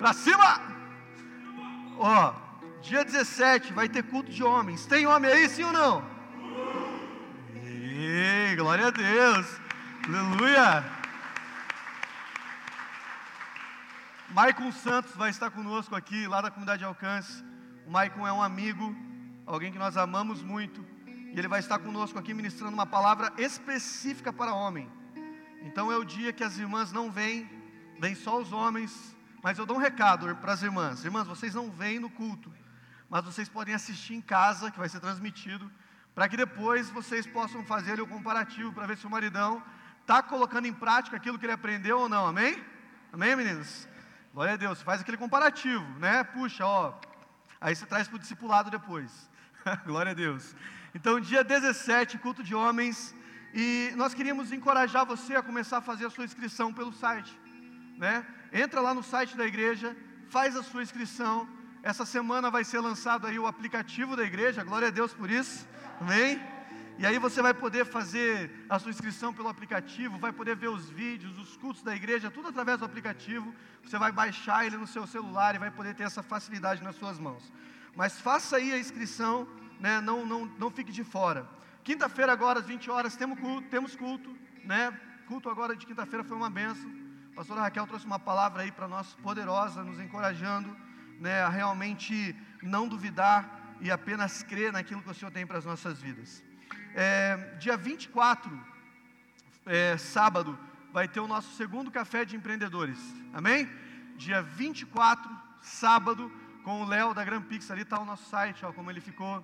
Para cima! Ó, dia 17 vai ter culto de homens. Tem homem aí, sim ou não? Ei, glória a Deus. Aleluia. Maicon Santos vai estar conosco aqui, lá da comunidade de alcance. O Maicon é um amigo, alguém que nós amamos muito. E ele vai estar conosco aqui ministrando uma palavra específica para homem. Então é o dia que as irmãs não vêm, vêm só os homens. Mas eu dou um recado para as irmãs: irmãs, vocês não vêm no culto, mas vocês podem assistir em casa, que vai ser transmitido, para que depois vocês possam fazer o comparativo para ver se o maridão está colocando em prática aquilo que ele aprendeu ou não. Amém? Amém, meninos? Glória a Deus. Faz aquele comparativo, né? Puxa, ó. Aí você traz para o discipulado depois. Glória a Deus. Então, dia 17, culto de homens. E nós queríamos encorajar você a começar a fazer a sua inscrição pelo site, né? Entra lá no site da igreja, faz a sua inscrição. Essa semana vai ser lançado aí o aplicativo da igreja, glória a Deus por isso, amém? E aí você vai poder fazer a sua inscrição pelo aplicativo, vai poder ver os vídeos, os cultos da igreja, tudo através do aplicativo. Você vai baixar ele no seu celular e vai poder ter essa facilidade nas suas mãos. Mas faça aí a inscrição, né? não, não, não fique de fora. Quinta-feira agora às 20 horas temos culto, temos culto, né? Culto agora de quinta-feira foi uma benção. A pastora Raquel trouxe uma palavra aí para nós poderosa, nos encorajando, né, a realmente não duvidar e apenas crer naquilo que o Senhor tem para as nossas vidas. É, dia 24, é, sábado, vai ter o nosso segundo café de empreendedores. Amém? Dia 24, sábado, com o Léo da Grand Pix. Ali está o nosso site, ó, como ele ficou.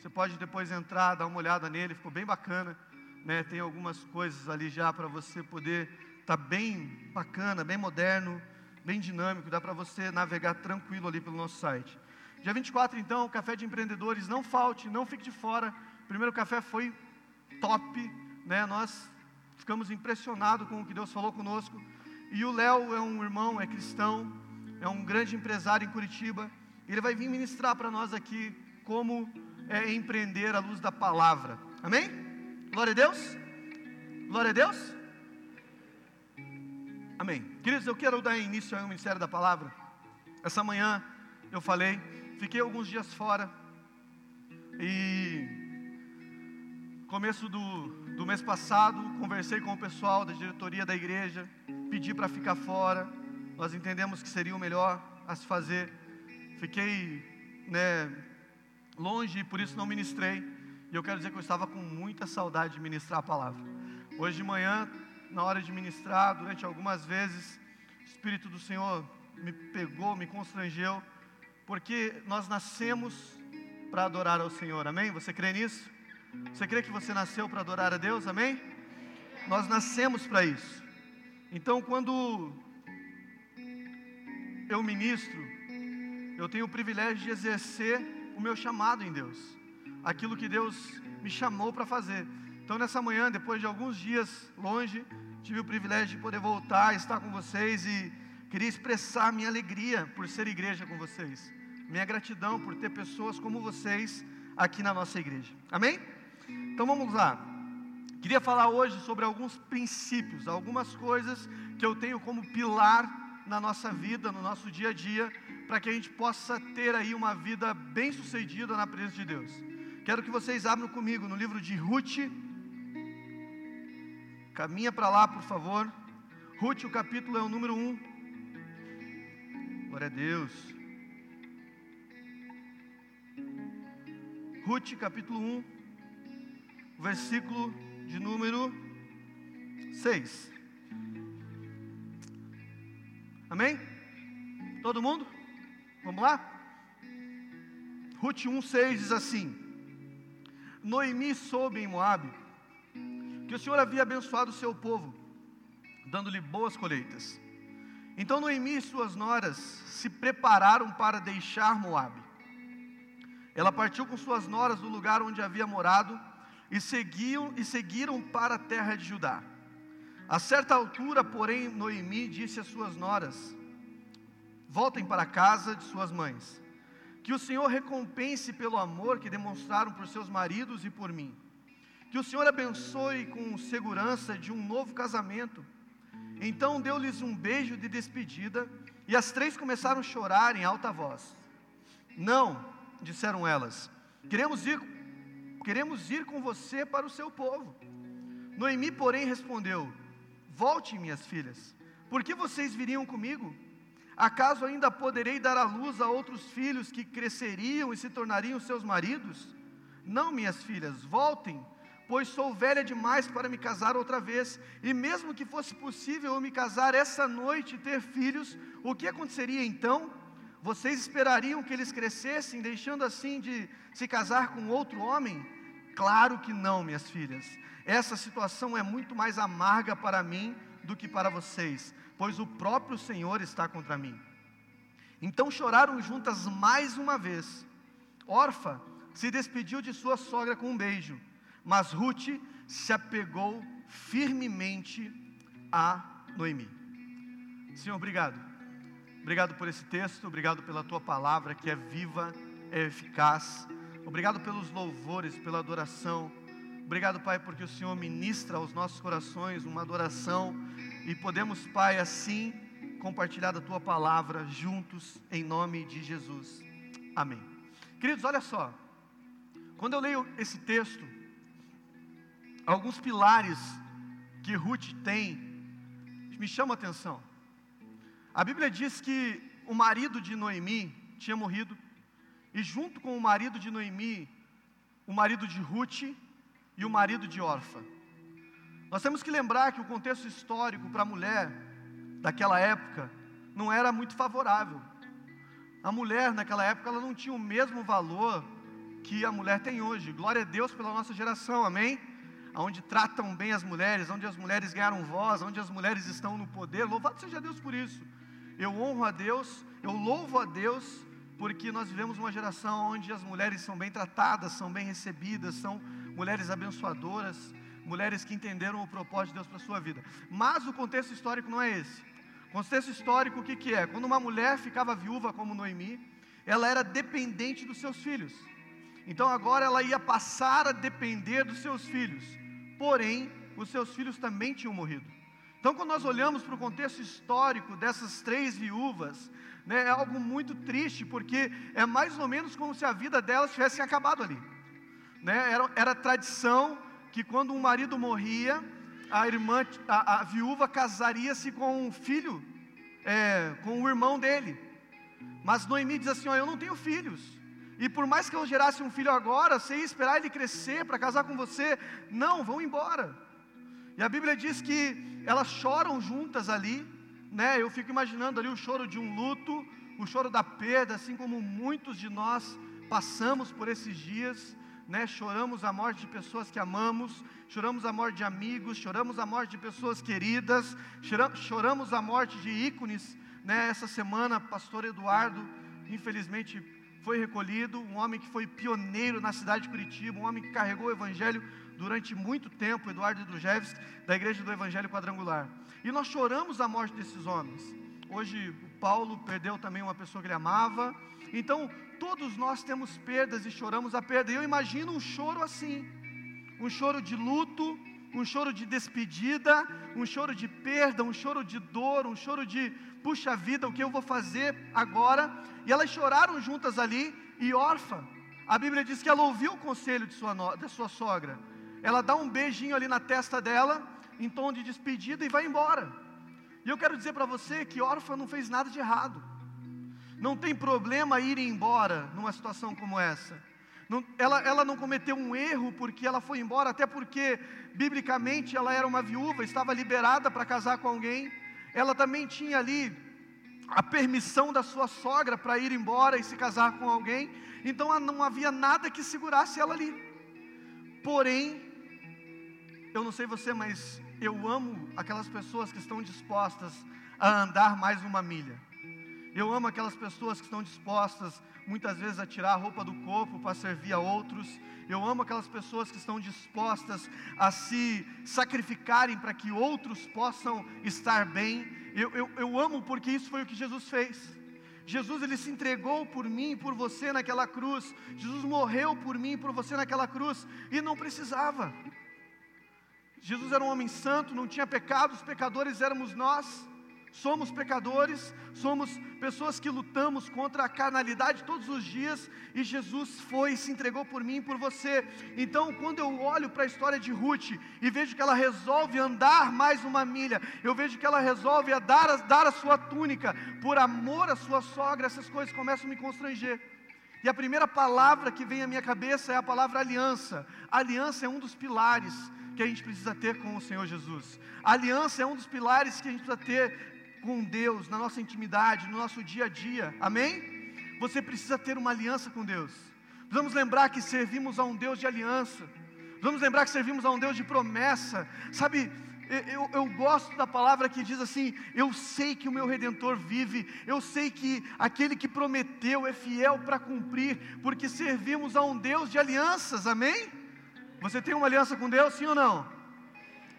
Você pode depois entrar, dar uma olhada nele, ficou bem bacana. Né? Tem algumas coisas ali já para você poder estar tá bem bacana, bem moderno, bem dinâmico. Dá para você navegar tranquilo ali pelo nosso site. Dia 24, então, café de empreendedores. Não falte, não fique de fora. O primeiro café foi top, né? Nós ficamos impressionados com o que Deus falou conosco. E o Léo é um irmão, é cristão, é um grande empresário em Curitiba. Ele vai vir ministrar para nós aqui como é empreender à luz da palavra. Amém? Glória a Deus. Glória a Deus. Amém. Queridos, eu quero dar início ao ministério da palavra. Essa manhã eu falei, fiquei alguns dias fora e começo do, do mês passado conversei com o pessoal da diretoria da igreja, pedi para ficar fora. Nós entendemos que seria o melhor a se fazer. Fiquei, né, longe e por isso não ministrei. E eu quero dizer que eu estava com muita saudade de ministrar a palavra. Hoje de manhã, na hora de ministrar, durante algumas vezes, o Espírito do Senhor me pegou, me constrangeu, porque nós nascemos para adorar ao Senhor, amém? Você crê nisso? Você crê que você nasceu para adorar a Deus, amém? Nós nascemos para isso. Então, quando eu ministro, eu tenho o privilégio de exercer o meu chamado em Deus, aquilo que Deus me chamou para fazer. Então, nessa manhã, depois de alguns dias longe, tive o privilégio de poder voltar, estar com vocês e queria expressar minha alegria por ser igreja com vocês, minha gratidão por ter pessoas como vocês aqui na nossa igreja. Amém? Então vamos lá. Queria falar hoje sobre alguns princípios, algumas coisas que eu tenho como pilar na nossa vida, no nosso dia a dia, para que a gente possa ter aí uma vida bem sucedida na presença de Deus. Quero que vocês abram comigo no livro de Ruth. Caminha para lá, por favor. Ruth, o capítulo é o número 1. Glória a Deus. Ruth, capítulo 1, versículo de número 6. Amém? Todo mundo? Vamos lá? Ruth 1,6 diz assim: Noemi soube em Moabe que o Senhor havia abençoado o seu povo, dando-lhe boas colheitas. Então Noemi e suas noras se prepararam para deixar Moabe. Ela partiu com suas noras do lugar onde havia morado e seguiam e seguiram para a terra de Judá. A certa altura, porém, Noemi disse às suas noras: Voltem para a casa de suas mães. Que o Senhor recompense pelo amor que demonstraram por seus maridos e por mim. Que o Senhor abençoe com segurança de um novo casamento. Então deu-lhes um beijo de despedida E as três começaram a chorar em alta voz. Não, disseram elas, queremos ir, queremos ir com você para o seu povo. Noemi, porém, respondeu: Volte, minhas filhas, por que vocês viriam comigo? Acaso ainda poderei dar à luz a outros filhos que cresceriam e se tornariam seus maridos? Não, minhas filhas, voltem, pois sou velha demais para me casar outra vez, e mesmo que fosse possível eu me casar essa noite e ter filhos, o que aconteceria então? Vocês esperariam que eles crescessem, deixando assim de se casar com outro homem? Claro que não, minhas filhas. Essa situação é muito mais amarga para mim do que para vocês, pois o próprio Senhor está contra mim. Então choraram juntas mais uma vez. Orfa se despediu de sua sogra com um beijo, mas Ruth se apegou firmemente a Noemi. Senhor, obrigado. Obrigado por esse texto, obrigado pela tua palavra que é viva, é eficaz. Obrigado pelos louvores, pela adoração. Obrigado, Pai, porque o Senhor ministra aos nossos corações uma adoração e podemos, Pai, assim compartilhar da tua palavra juntos em nome de Jesus. Amém. Queridos, olha só. Quando eu leio esse texto, alguns pilares que Ruth tem me chamam a atenção. A Bíblia diz que o marido de Noemi tinha morrido, e junto com o marido de Noemi, o marido de Ruth e o marido de Orfa. Nós temos que lembrar que o contexto histórico para a mulher daquela época não era muito favorável. A mulher naquela época ela não tinha o mesmo valor que a mulher tem hoje. Glória a Deus pela nossa geração, amém? Onde tratam bem as mulheres, onde as mulheres ganharam voz, onde as mulheres estão no poder. Louvado seja Deus por isso. Eu honro a Deus, eu louvo a Deus, porque nós vivemos uma geração onde as mulheres são bem tratadas, são bem recebidas, são mulheres abençoadoras, mulheres que entenderam o propósito de Deus para a sua vida. Mas o contexto histórico não é esse. O contexto histórico, o que, que é? Quando uma mulher ficava viúva como Noemi, ela era dependente dos seus filhos. Então agora ela ia passar a depender dos seus filhos. Porém, os seus filhos também tinham morrido. Então, quando nós olhamos para o contexto histórico dessas três viúvas, né, é algo muito triste, porque é mais ou menos como se a vida delas tivesse acabado ali né, era, era tradição que quando um marido morria, a irmã, a, a viúva casaria-se com um filho, é, com o irmão dele. Mas Noemi diz assim: ó, eu não tenho filhos. E por mais que eu gerasse um filho agora, ia esperar ele crescer para casar com você, não, vão embora. E a Bíblia diz que elas choram juntas ali, né? Eu fico imaginando ali o choro de um luto, o choro da perda, assim como muitos de nós passamos por esses dias né? Choramos a morte de pessoas que amamos, choramos a morte de amigos, choramos a morte de pessoas queridas, choramos a morte de ícones, né? Essa semana, pastor Eduardo, infelizmente foi recolhido, um homem que foi pioneiro na cidade de Curitiba, um homem que carregou o evangelho durante muito tempo, Eduardo Drujevski, da Igreja do Evangelho Quadrangular. E nós choramos a morte desses homens. Hoje o Paulo perdeu também uma pessoa que ele amava. Então, todos nós temos perdas e choramos a perda. E eu imagino um choro assim: um choro de luto, um choro de despedida, um choro de perda, um choro de dor, um choro de puxa vida, o que eu vou fazer agora? E elas choraram juntas ali, e órfã, a Bíblia diz que ela ouviu o conselho de sua, da sua sogra. Ela dá um beijinho ali na testa dela, em tom de despedida, e vai embora. E eu quero dizer para você que órfã não fez nada de errado. Não tem problema ir embora numa situação como essa. Não, ela, ela não cometeu um erro porque ela foi embora, até porque, biblicamente, ela era uma viúva, estava liberada para casar com alguém. Ela também tinha ali a permissão da sua sogra para ir embora e se casar com alguém. Então não havia nada que segurasse ela ali. Porém, eu não sei você, mas eu amo aquelas pessoas que estão dispostas a andar mais uma milha. Eu amo aquelas pessoas que estão dispostas, muitas vezes, a tirar a roupa do corpo para servir a outros. Eu amo aquelas pessoas que estão dispostas a se sacrificarem para que outros possam estar bem. Eu, eu, eu amo porque isso foi o que Jesus fez. Jesus ele se entregou por mim e por você naquela cruz. Jesus morreu por mim e por você naquela cruz e não precisava. Jesus era um homem santo, não tinha pecado, os pecadores éramos nós. Somos pecadores, somos pessoas que lutamos contra a carnalidade todos os dias, e Jesus foi e se entregou por mim e por você. Então, quando eu olho para a história de Ruth e vejo que ela resolve andar mais uma milha, eu vejo que ela resolve dar, a, dar a sua túnica por amor à sua sogra, essas coisas começam a me constranger. E a primeira palavra que vem à minha cabeça é a palavra aliança. A aliança é um dos pilares que a gente precisa ter com o Senhor Jesus. A aliança é um dos pilares que a gente precisa ter com Deus, na nossa intimidade, no nosso dia a dia. Amém? Você precisa ter uma aliança com Deus. Vamos lembrar que servimos a um Deus de aliança. Vamos lembrar que servimos a um Deus de promessa. Sabe, eu, eu, gosto da palavra que diz assim: Eu sei que o meu redentor vive, eu sei que aquele que prometeu é fiel para cumprir, porque servimos a um Deus de alianças, amém? Você tem uma aliança com Deus, sim ou não?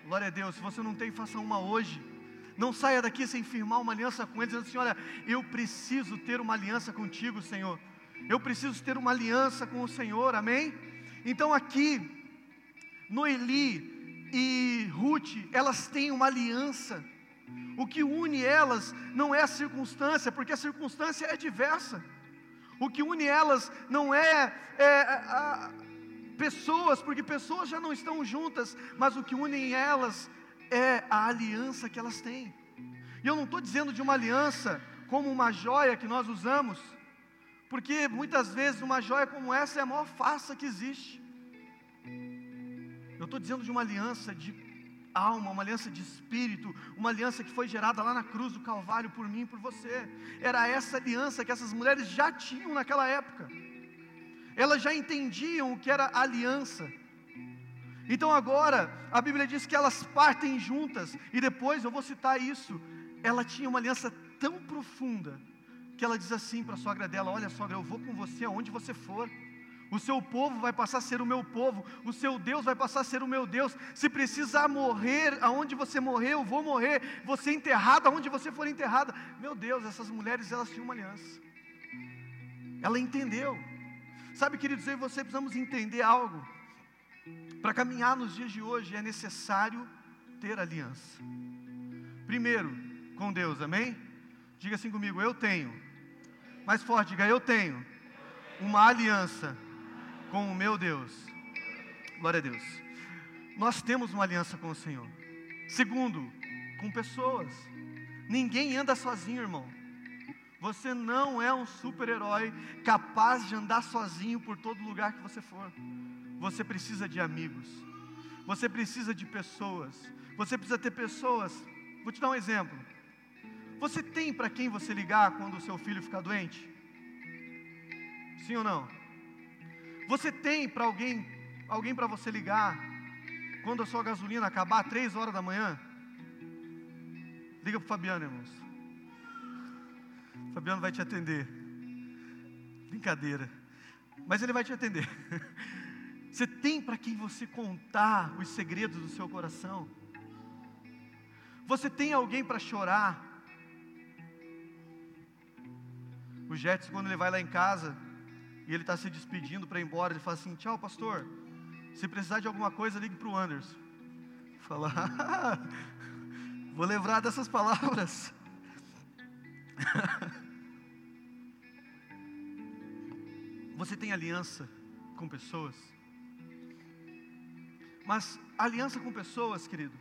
Glória a Deus, se você não tem, faça uma hoje. Não saia daqui sem firmar uma aliança com Ele, dizendo assim: Olha, eu preciso ter uma aliança contigo, Senhor. Eu preciso ter uma aliança com o Senhor, amém? Então aqui, Noeli e Ruth, elas têm uma aliança. O que une elas não é a circunstância, porque a circunstância é diversa. O que une elas não é, é a, pessoas, porque pessoas já não estão juntas, mas o que une elas é a aliança que elas têm. E eu não estou dizendo de uma aliança como uma joia que nós usamos, porque muitas vezes uma joia como essa é a maior farsa que existe. Eu estou dizendo de uma aliança de alma, uma aliança de espírito, uma aliança que foi gerada lá na cruz do Calvário por mim e por você. Era essa aliança que essas mulheres já tinham naquela época. Elas já entendiam o que era aliança. Então agora, a Bíblia diz que elas partem juntas, e depois eu vou citar isso. Ela tinha uma aliança tão profunda, que ela diz assim para a sogra dela: Olha, sogra, eu vou com você aonde você for. O seu povo vai passar a ser o meu povo, o seu Deus vai passar a ser o meu Deus. Se precisar morrer aonde você morrer, eu vou morrer. Você enterrado aonde você for enterrada. Meu Deus, essas mulheres elas tinham uma aliança. Ela entendeu. Sabe, queridos, eu e você precisamos entender algo. Para caminhar nos dias de hoje é necessário ter aliança. Primeiro, com Deus, amém? Diga assim comigo, eu tenho. Mais forte, diga, eu tenho uma aliança com o meu Deus. Glória a Deus. Nós temos uma aliança com o Senhor. Segundo, com pessoas. Ninguém anda sozinho, irmão. Você não é um super-herói capaz de andar sozinho por todo lugar que você for. Você precisa de amigos. Você precisa de pessoas. Você precisa ter pessoas. Vou te dar um exemplo. Você tem para quem você ligar quando o seu filho ficar doente? Sim ou não? Você tem para alguém, alguém para você ligar quando a sua gasolina acabar três horas da manhã? Liga para o Fabiano, irmãos. Fabiano vai te atender. Brincadeira. Mas ele vai te atender. Você tem para quem você contar os segredos do seu coração? Você tem alguém para chorar? O Jetson, quando ele vai lá em casa e ele está se despedindo para ir embora, ele fala assim: Tchau, pastor. Se precisar de alguma coisa, ligue para o Anderson. Fala, vou lembrar dessas palavras. Você tem aliança com pessoas? Mas aliança com pessoas, querido,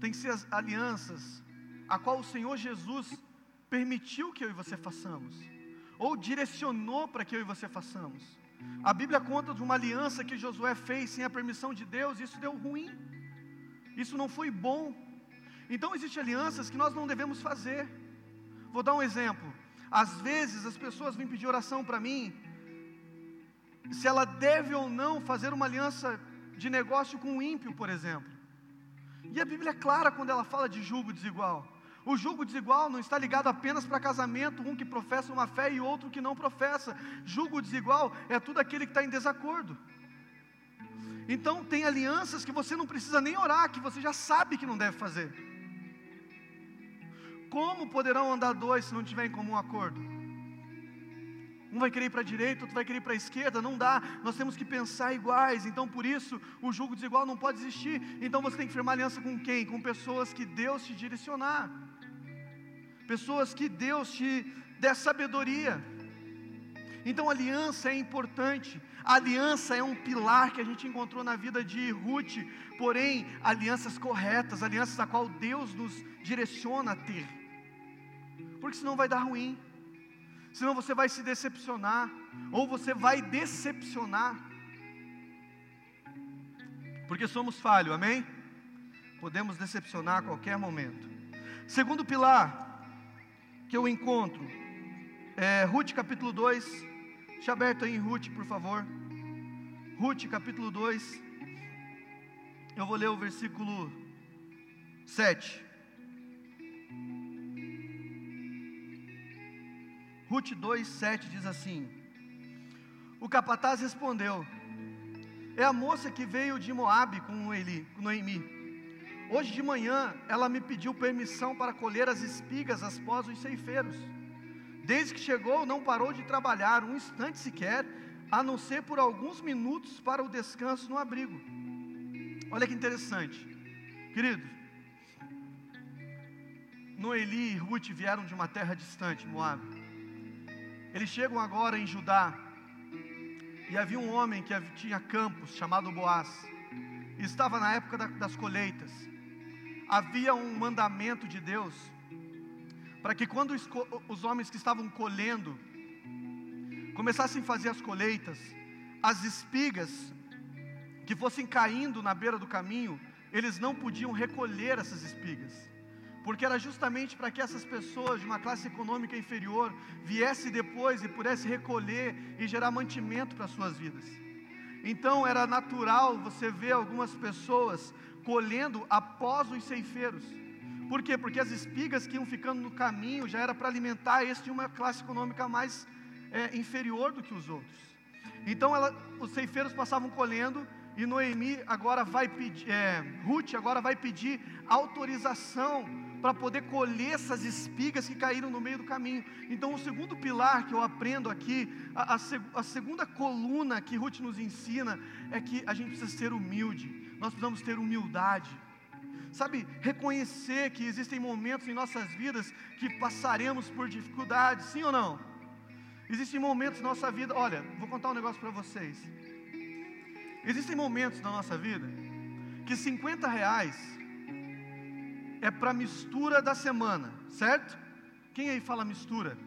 tem que ser as alianças a qual o Senhor Jesus permitiu que eu e você façamos, ou direcionou para que eu e você façamos. A Bíblia conta de uma aliança que Josué fez sem a permissão de Deus, e isso deu ruim, isso não foi bom. Então existem alianças que nós não devemos fazer. Vou dar um exemplo. Às vezes as pessoas vêm pedir oração para mim, se ela deve ou não fazer uma aliança de negócio com o ímpio, por exemplo. E a Bíblia é clara quando ela fala de julgo desigual. O julgo desigual não está ligado apenas para casamento, um que professa uma fé e outro que não professa. Julgo desigual é tudo aquele que está em desacordo. Então, tem alianças que você não precisa nem orar, que você já sabe que não deve fazer. Como poderão andar dois se não tiver em comum acordo? Um vai querer ir para a direita, outro vai querer ir para a esquerda, não dá. Nós temos que pensar iguais. Então, por isso, o julgo desigual não pode existir. Então, você tem que firmar aliança com quem? Com pessoas que Deus te direcionar. pessoas que Deus te dê sabedoria. Então, aliança é importante. Aliança é um pilar que a gente encontrou na vida de Ruth, porém, alianças corretas, alianças a qual Deus nos direciona a ter. Porque senão vai dar ruim. Senão você vai se decepcionar, ou você vai decepcionar. Porque somos falhos, amém? Podemos decepcionar a qualquer momento. Segundo pilar que eu encontro é Ruth capítulo 2, Deixa aberto aí em Ruth, por favor. Ruth, capítulo 2. Eu vou ler o versículo 7. Ruth 2, 7 diz assim: O capataz respondeu: É a moça que veio de Moabe com Eli, Noemi. Hoje de manhã ela me pediu permissão para colher as espigas após os ceifeiros. Desde que chegou, não parou de trabalhar um instante sequer, a não ser por alguns minutos para o descanso no abrigo. Olha que interessante, querido. Noeli e Ruth vieram de uma terra distante, Moab. Eles chegam agora em Judá. E havia um homem que tinha campos, chamado Boaz. E estava na época das colheitas. Havia um mandamento de Deus para que quando os, os homens que estavam colhendo começassem a fazer as colheitas, as espigas que fossem caindo na beira do caminho, eles não podiam recolher essas espigas, porque era justamente para que essas pessoas de uma classe econômica inferior viessem depois e pudessem recolher e gerar mantimento para suas vidas. Então era natural você ver algumas pessoas colhendo após os ceifeiros. Por quê? Porque as espigas que iam ficando no caminho já era para alimentar este de uma classe econômica mais é, inferior do que os outros. Então ela, os ceifeiros passavam colhendo e Noemi agora vai pedir, é, Ruth agora vai pedir autorização para poder colher essas espigas que caíram no meio do caminho. Então, o segundo pilar que eu aprendo aqui, a, a, a, segunda coluna que Ruth nos ensina, é que a gente precisa ser humilde, nós precisamos ter humildade sabe, reconhecer que existem momentos em nossas vidas que passaremos por dificuldades, sim ou não? Existem momentos na nossa vida, olha, vou contar um negócio para vocês. Existem momentos na nossa vida que 50 reais é para mistura da semana, certo? Quem aí fala mistura?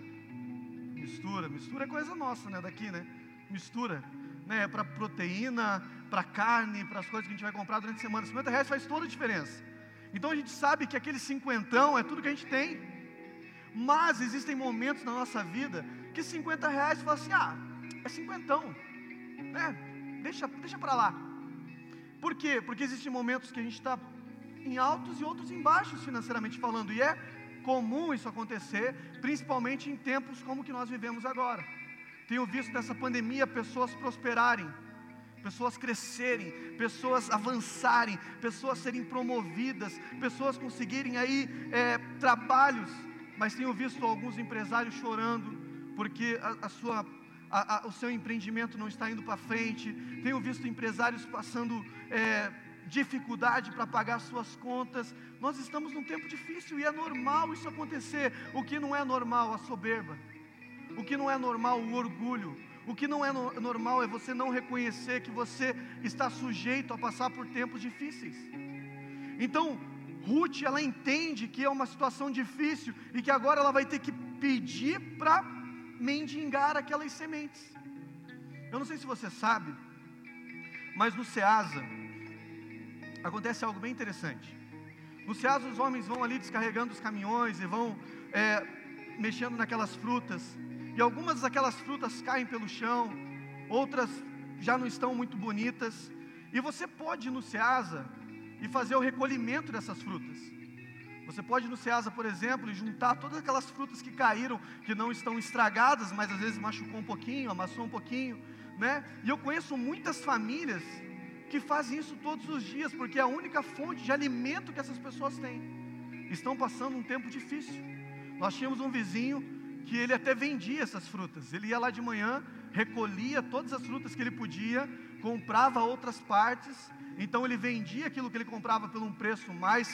Mistura, mistura é coisa nossa, né? Daqui, né? Mistura, né? É para proteína, para carne, para as coisas que a gente vai comprar durante a semana. 50 reais faz toda a diferença. Então a gente sabe que aquele cinquentão é tudo que a gente tem. Mas existem momentos na nossa vida que 50 reais fala assim, ah, é cinquentão. Né? Deixa, deixa para lá. Por quê? Porque existem momentos que a gente está em altos e outros em baixos financeiramente falando. E é comum isso acontecer, principalmente em tempos como que nós vivemos agora. Tenho visto nessa pandemia pessoas prosperarem pessoas crescerem, pessoas avançarem, pessoas serem promovidas, pessoas conseguirem aí é, trabalhos. Mas tenho visto alguns empresários chorando porque a, a sua, a, a, o seu empreendimento não está indo para frente. Tenho visto empresários passando é, dificuldade para pagar suas contas. Nós estamos num tempo difícil e é normal isso acontecer. O que não é normal, a soberba. O que não é normal, o orgulho o que não é no, normal é você não reconhecer que você está sujeito a passar por tempos difíceis. Então, Ruth, ela entende que é uma situação difícil e que agora ela vai ter que pedir para mendigar aquelas sementes. Eu não sei se você sabe, mas no Ceasa acontece algo bem interessante. No Ceasa os homens vão ali descarregando os caminhões e vão é, mexendo naquelas frutas e algumas daquelas frutas caem pelo chão, outras já não estão muito bonitas, e você pode ir no Ceasa e fazer o recolhimento dessas frutas. Você pode ir no Ceasa, por exemplo, e juntar todas aquelas frutas que caíram, que não estão estragadas, mas às vezes machucou um pouquinho, amassou um pouquinho, né? E eu conheço muitas famílias que fazem isso todos os dias, porque é a única fonte de alimento que essas pessoas têm. Estão passando um tempo difícil. Nós tínhamos um vizinho que ele até vendia essas frutas. Ele ia lá de manhã, recolhia todas as frutas que ele podia, comprava outras partes, então ele vendia aquilo que ele comprava por um preço mais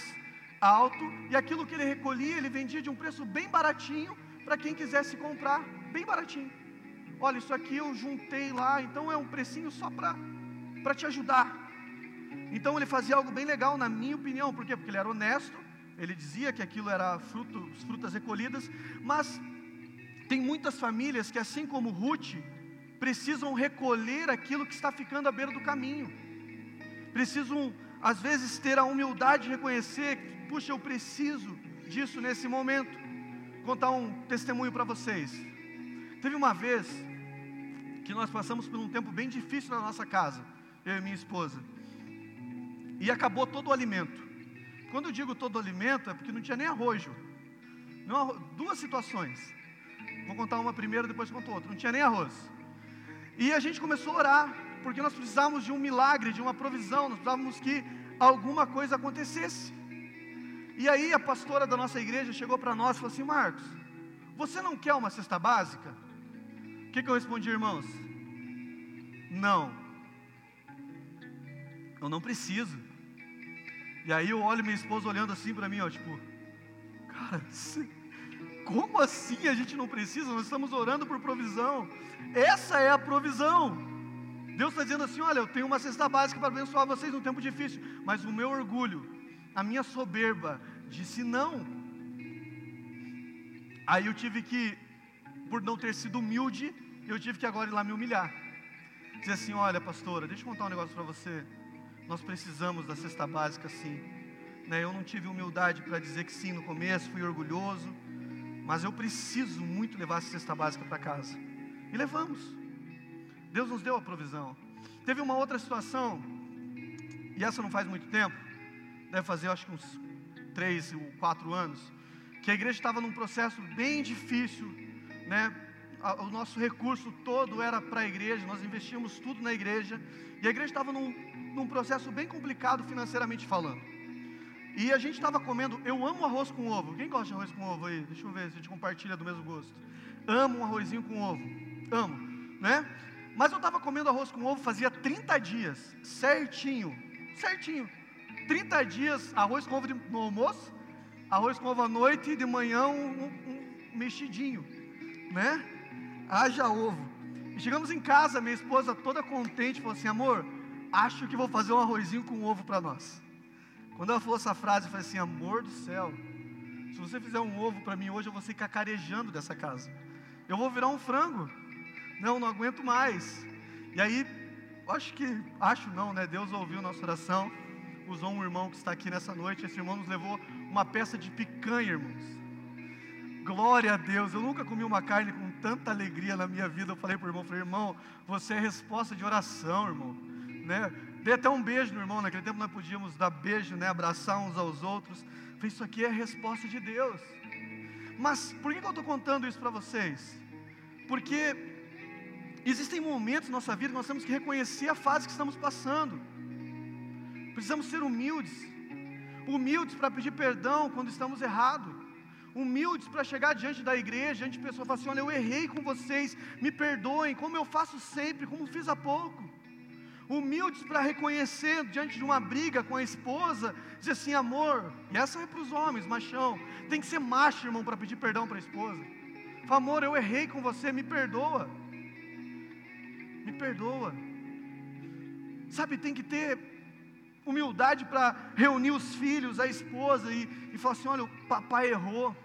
alto, e aquilo que ele recolhia, ele vendia de um preço bem baratinho para quem quisesse comprar, bem baratinho. Olha, isso aqui eu juntei lá, então é um precinho só para te ajudar. Então ele fazia algo bem legal, na minha opinião, por quê? Porque ele era honesto, ele dizia que aquilo era fruto, frutas recolhidas, mas tem muitas famílias que, assim como Ruth, precisam recolher aquilo que está ficando à beira do caminho, precisam, às vezes, ter a humildade de reconhecer que, puxa, eu preciso disso nesse momento. Contar um testemunho para vocês. Teve uma vez que nós passamos por um tempo bem difícil na nossa casa, eu e minha esposa, e acabou todo o alimento. Quando eu digo todo o alimento, é porque não tinha nem arroz. Não, duas situações. Vou contar uma primeiro, depois conto outra. Não tinha nem arroz. E a gente começou a orar, porque nós precisávamos de um milagre, de uma provisão, nós precisávamos que alguma coisa acontecesse. E aí a pastora da nossa igreja chegou para nós e falou assim: Marcos, você não quer uma cesta básica? O que, que eu respondi, irmãos? Não, eu não preciso. E aí eu olho minha esposa olhando assim para mim, ó, tipo, cara, como assim a gente não precisa? Nós estamos orando por provisão. Essa é a provisão. Deus está dizendo assim: olha, eu tenho uma cesta básica para abençoar vocês num tempo difícil, mas o meu orgulho, a minha soberba, disse não. Aí eu tive que, por não ter sido humilde, eu tive que agora ir lá me humilhar. Dizer assim: olha, pastora, deixa eu contar um negócio para você. Nós precisamos da cesta básica sim. Né, eu não tive humildade para dizer que sim no começo, fui orgulhoso mas eu preciso muito levar essa cesta básica para casa. E levamos. Deus nos deu a provisão. Teve uma outra situação, e essa não faz muito tempo, deve fazer acho que uns três ou quatro anos, que a igreja estava num processo bem difícil, né? O nosso recurso todo era para a igreja, nós investíamos tudo na igreja, e a igreja estava num, num processo bem complicado financeiramente falando. E a gente estava comendo, eu amo arroz com ovo. Quem gosta de arroz com ovo aí? Deixa eu ver se a gente compartilha do mesmo gosto. Amo um arrozinho com ovo. Amo, né? Mas eu estava comendo arroz com ovo fazia 30 dias, certinho, certinho. 30 dias, arroz com ovo no almoço, arroz com ovo à noite e de manhã um, um, um mexidinho, né? Haja ovo. E chegamos em casa, minha esposa toda contente, falou assim: amor, acho que vou fazer um arrozinho com ovo para nós. Quando ela falou essa frase, eu falei assim: amor do céu, se você fizer um ovo para mim hoje, eu vou ser cacarejando dessa casa. Eu vou virar um frango. Não, não aguento mais. E aí, acho que, acho não, né? Deus ouviu nossa oração, usou um irmão que está aqui nessa noite. Esse irmão nos levou uma peça de picanha, irmãos. Glória a Deus. Eu nunca comi uma carne com tanta alegria na minha vida. Eu falei para o irmão, falei, irmão, você é resposta de oração, irmão. Né? Dei até um beijo no irmão, naquele tempo nós podíamos dar beijo, né, abraçar uns aos outros. Falei, isso aqui é resposta de Deus. Mas por que eu estou contando isso para vocês? Porque existem momentos na nossa vida que nós temos que reconhecer a fase que estamos passando. Precisamos ser humildes. Humildes para pedir perdão quando estamos errados. Humildes para chegar diante da igreja, diante de pessoas falar assim: olha, eu errei com vocês, me perdoem, como eu faço sempre, como fiz há pouco humildes para reconhecer diante de uma briga com a esposa, dizer assim, amor, e essa é para os homens, machão, tem que ser macho, irmão, para pedir perdão para a esposa. Fala, amor, eu errei com você, me perdoa. Me perdoa. Sabe, tem que ter humildade para reunir os filhos, a esposa e, e falar assim: olha, o papai errou.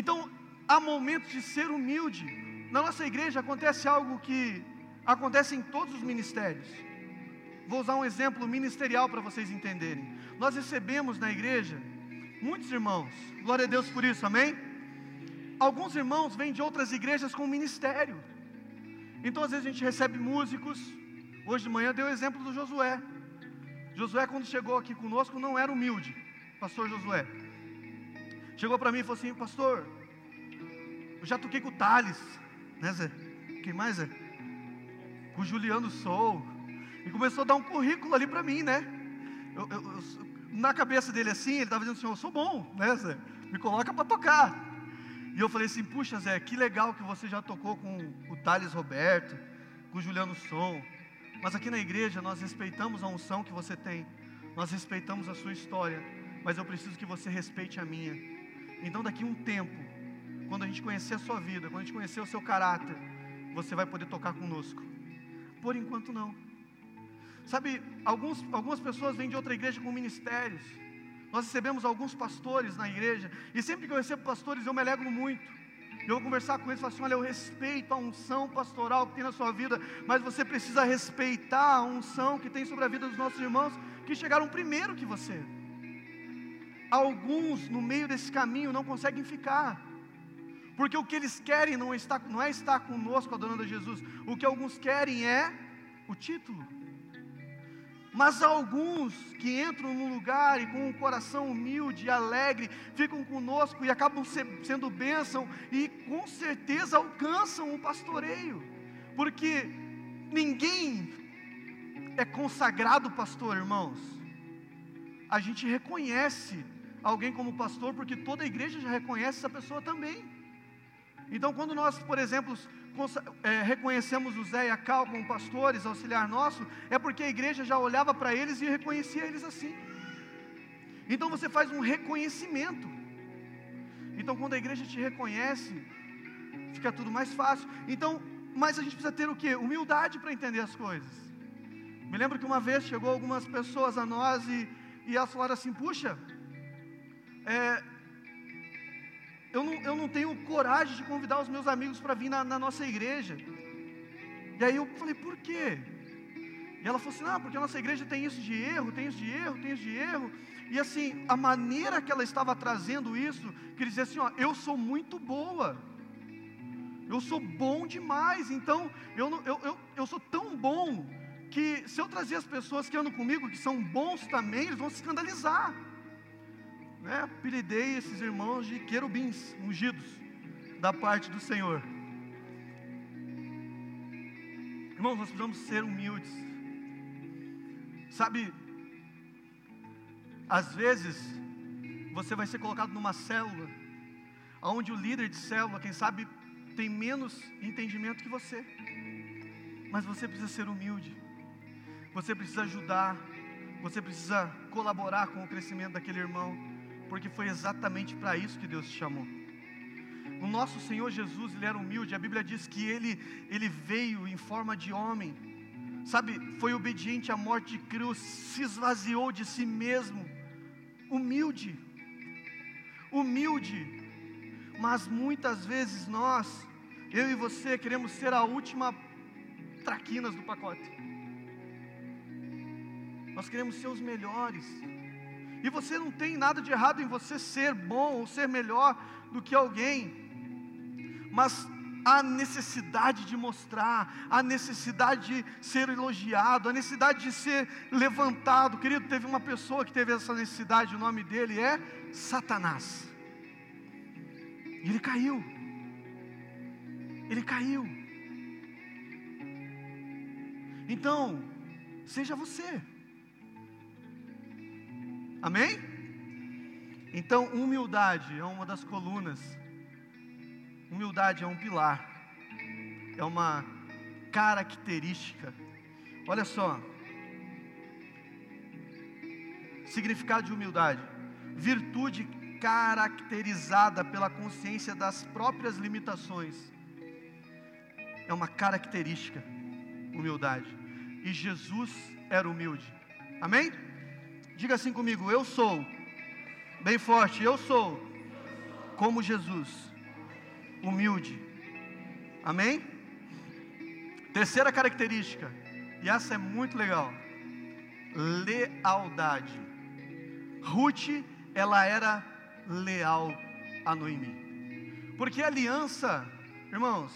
Então, há momentos de ser humilde. Na nossa igreja acontece algo que acontece em todos os ministérios. Vou usar um exemplo ministerial para vocês entenderem. Nós recebemos na igreja muitos irmãos, glória a Deus por isso, amém? Alguns irmãos vêm de outras igrejas com ministério. Então, às vezes, a gente recebe músicos. Hoje de manhã deu o exemplo do Josué. Josué, quando chegou aqui conosco, não era humilde, pastor Josué. Chegou para mim e falou assim: Pastor, eu já toquei com o Thales, né, Zé? Quem mais, Zé? com Juliano Sou. E começou a dar um currículo ali para mim, né? Eu, eu, eu, na cabeça dele assim, ele estava dizendo assim: Eu sou bom, né, Zé? Me coloca para tocar. E eu falei assim: Puxa, Zé, que legal que você já tocou com o Thales Roberto, com o Juliano Som. Mas aqui na igreja nós respeitamos a unção que você tem. Nós respeitamos a sua história, mas eu preciso que você respeite a minha. Então, daqui a um tempo, quando a gente conhecer a sua vida, quando a gente conhecer o seu caráter, você vai poder tocar conosco. Por enquanto, não. Sabe, alguns, algumas pessoas vêm de outra igreja com ministérios. Nós recebemos alguns pastores na igreja, e sempre que eu recebo pastores, eu me alegro muito. Eu vou conversar com eles e falar assim: olha, eu respeito a unção pastoral que tem na sua vida, mas você precisa respeitar a unção que tem sobre a vida dos nossos irmãos que chegaram primeiro que você. Alguns no meio desse caminho não conseguem ficar, porque o que eles querem não, está, não é estar conosco adorando a Jesus, o que alguns querem é o título. Mas alguns que entram num lugar e com um coração humilde e alegre, ficam conosco e acabam sendo bênção e com certeza alcançam o pastoreio, porque ninguém é consagrado pastor, irmãos. A gente reconhece alguém como pastor porque toda a igreja já reconhece essa pessoa também. Então, quando nós, por exemplo, é, reconhecemos o Zé e a Cal como pastores, auxiliar nosso, é porque a igreja já olhava para eles e reconhecia eles assim. Então você faz um reconhecimento. Então quando a igreja te reconhece, fica tudo mais fácil. Então, mas a gente precisa ter o que? Humildade para entender as coisas. Me lembro que uma vez chegou algumas pessoas a nós e, e elas falaram assim: puxa, é, eu não, eu não tenho coragem de convidar os meus amigos para vir na, na, nossa igreja. E aí eu falei, por quê? E ela falou assim, não, porque a nossa igreja tem isso de erro, tem isso de erro, tem isso de erro. E assim, a maneira que ela estava trazendo isso, quer dizer assim, ó, eu sou muito boa. Eu sou bom demais, então eu, eu, eu, eu sou tão bom que se eu trazer as pessoas que andam comigo, que são bons também, eles vão se escandalizar né, apelidei esses irmãos de querubins ungidos da parte do Senhor. Irmãos, nós precisamos ser humildes. Sabe, às vezes você vai ser colocado numa célula, onde o líder de célula, quem sabe, tem menos entendimento que você, mas você precisa ser humilde, você precisa ajudar, você precisa colaborar com o crescimento daquele irmão porque foi exatamente para isso que Deus te chamou. O nosso Senhor Jesus, ele era humilde, a Bíblia diz que ele, ele veio em forma de homem, sabe, foi obediente à morte de cruz, se esvaziou de si mesmo, humilde, humilde, mas muitas vezes nós, eu e você, queremos ser a última traquinas do pacote, nós queremos ser os melhores, e você não tem nada de errado em você ser bom ou ser melhor do que alguém. Mas a necessidade de mostrar, a necessidade de ser elogiado, a necessidade de ser levantado. Querido, teve uma pessoa que teve essa necessidade, o nome dele é Satanás. E ele caiu. Ele caiu. Então, seja você. Amém? Então, humildade é uma das colunas. Humildade é um pilar. É uma característica. Olha só. Significado de humildade: virtude caracterizada pela consciência das próprias limitações. É uma característica, humildade. E Jesus era humilde. Amém? Diga assim comigo: Eu sou. Bem forte, eu sou. Como Jesus. Humilde. Amém? Terceira característica, e essa é muito legal: lealdade. Ruth, ela era leal a Noemi. Porque aliança, irmãos,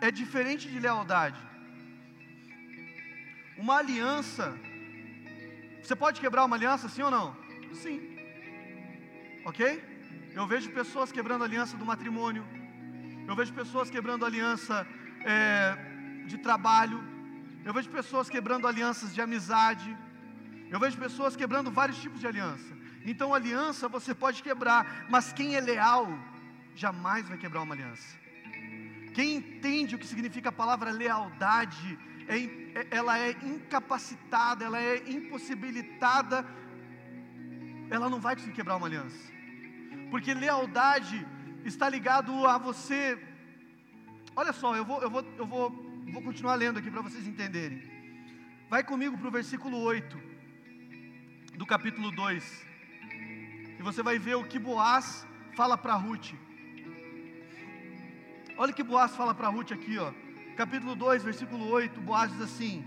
é diferente de lealdade. Uma aliança você pode quebrar uma aliança, sim ou não? Sim. Ok? Eu vejo pessoas quebrando aliança do matrimônio. Eu vejo pessoas quebrando aliança é, de trabalho. Eu vejo pessoas quebrando alianças de amizade. Eu vejo pessoas quebrando vários tipos de aliança. Então, aliança você pode quebrar, mas quem é leal jamais vai quebrar uma aliança. Quem entende o que significa a palavra lealdade é, é, ela é incapacitada, ela é impossibilitada ela não vai conseguir quebrar uma aliança. Porque lealdade está ligado a você. Olha só, eu vou, eu vou, eu vou, vou continuar lendo aqui para vocês entenderem. Vai comigo para o versículo 8 do capítulo 2. E você vai ver o que Boaz fala para Ruth. Olha o que Boaz fala para Ruth aqui, ó. Capítulo 2, versículo 8, Boaz diz assim: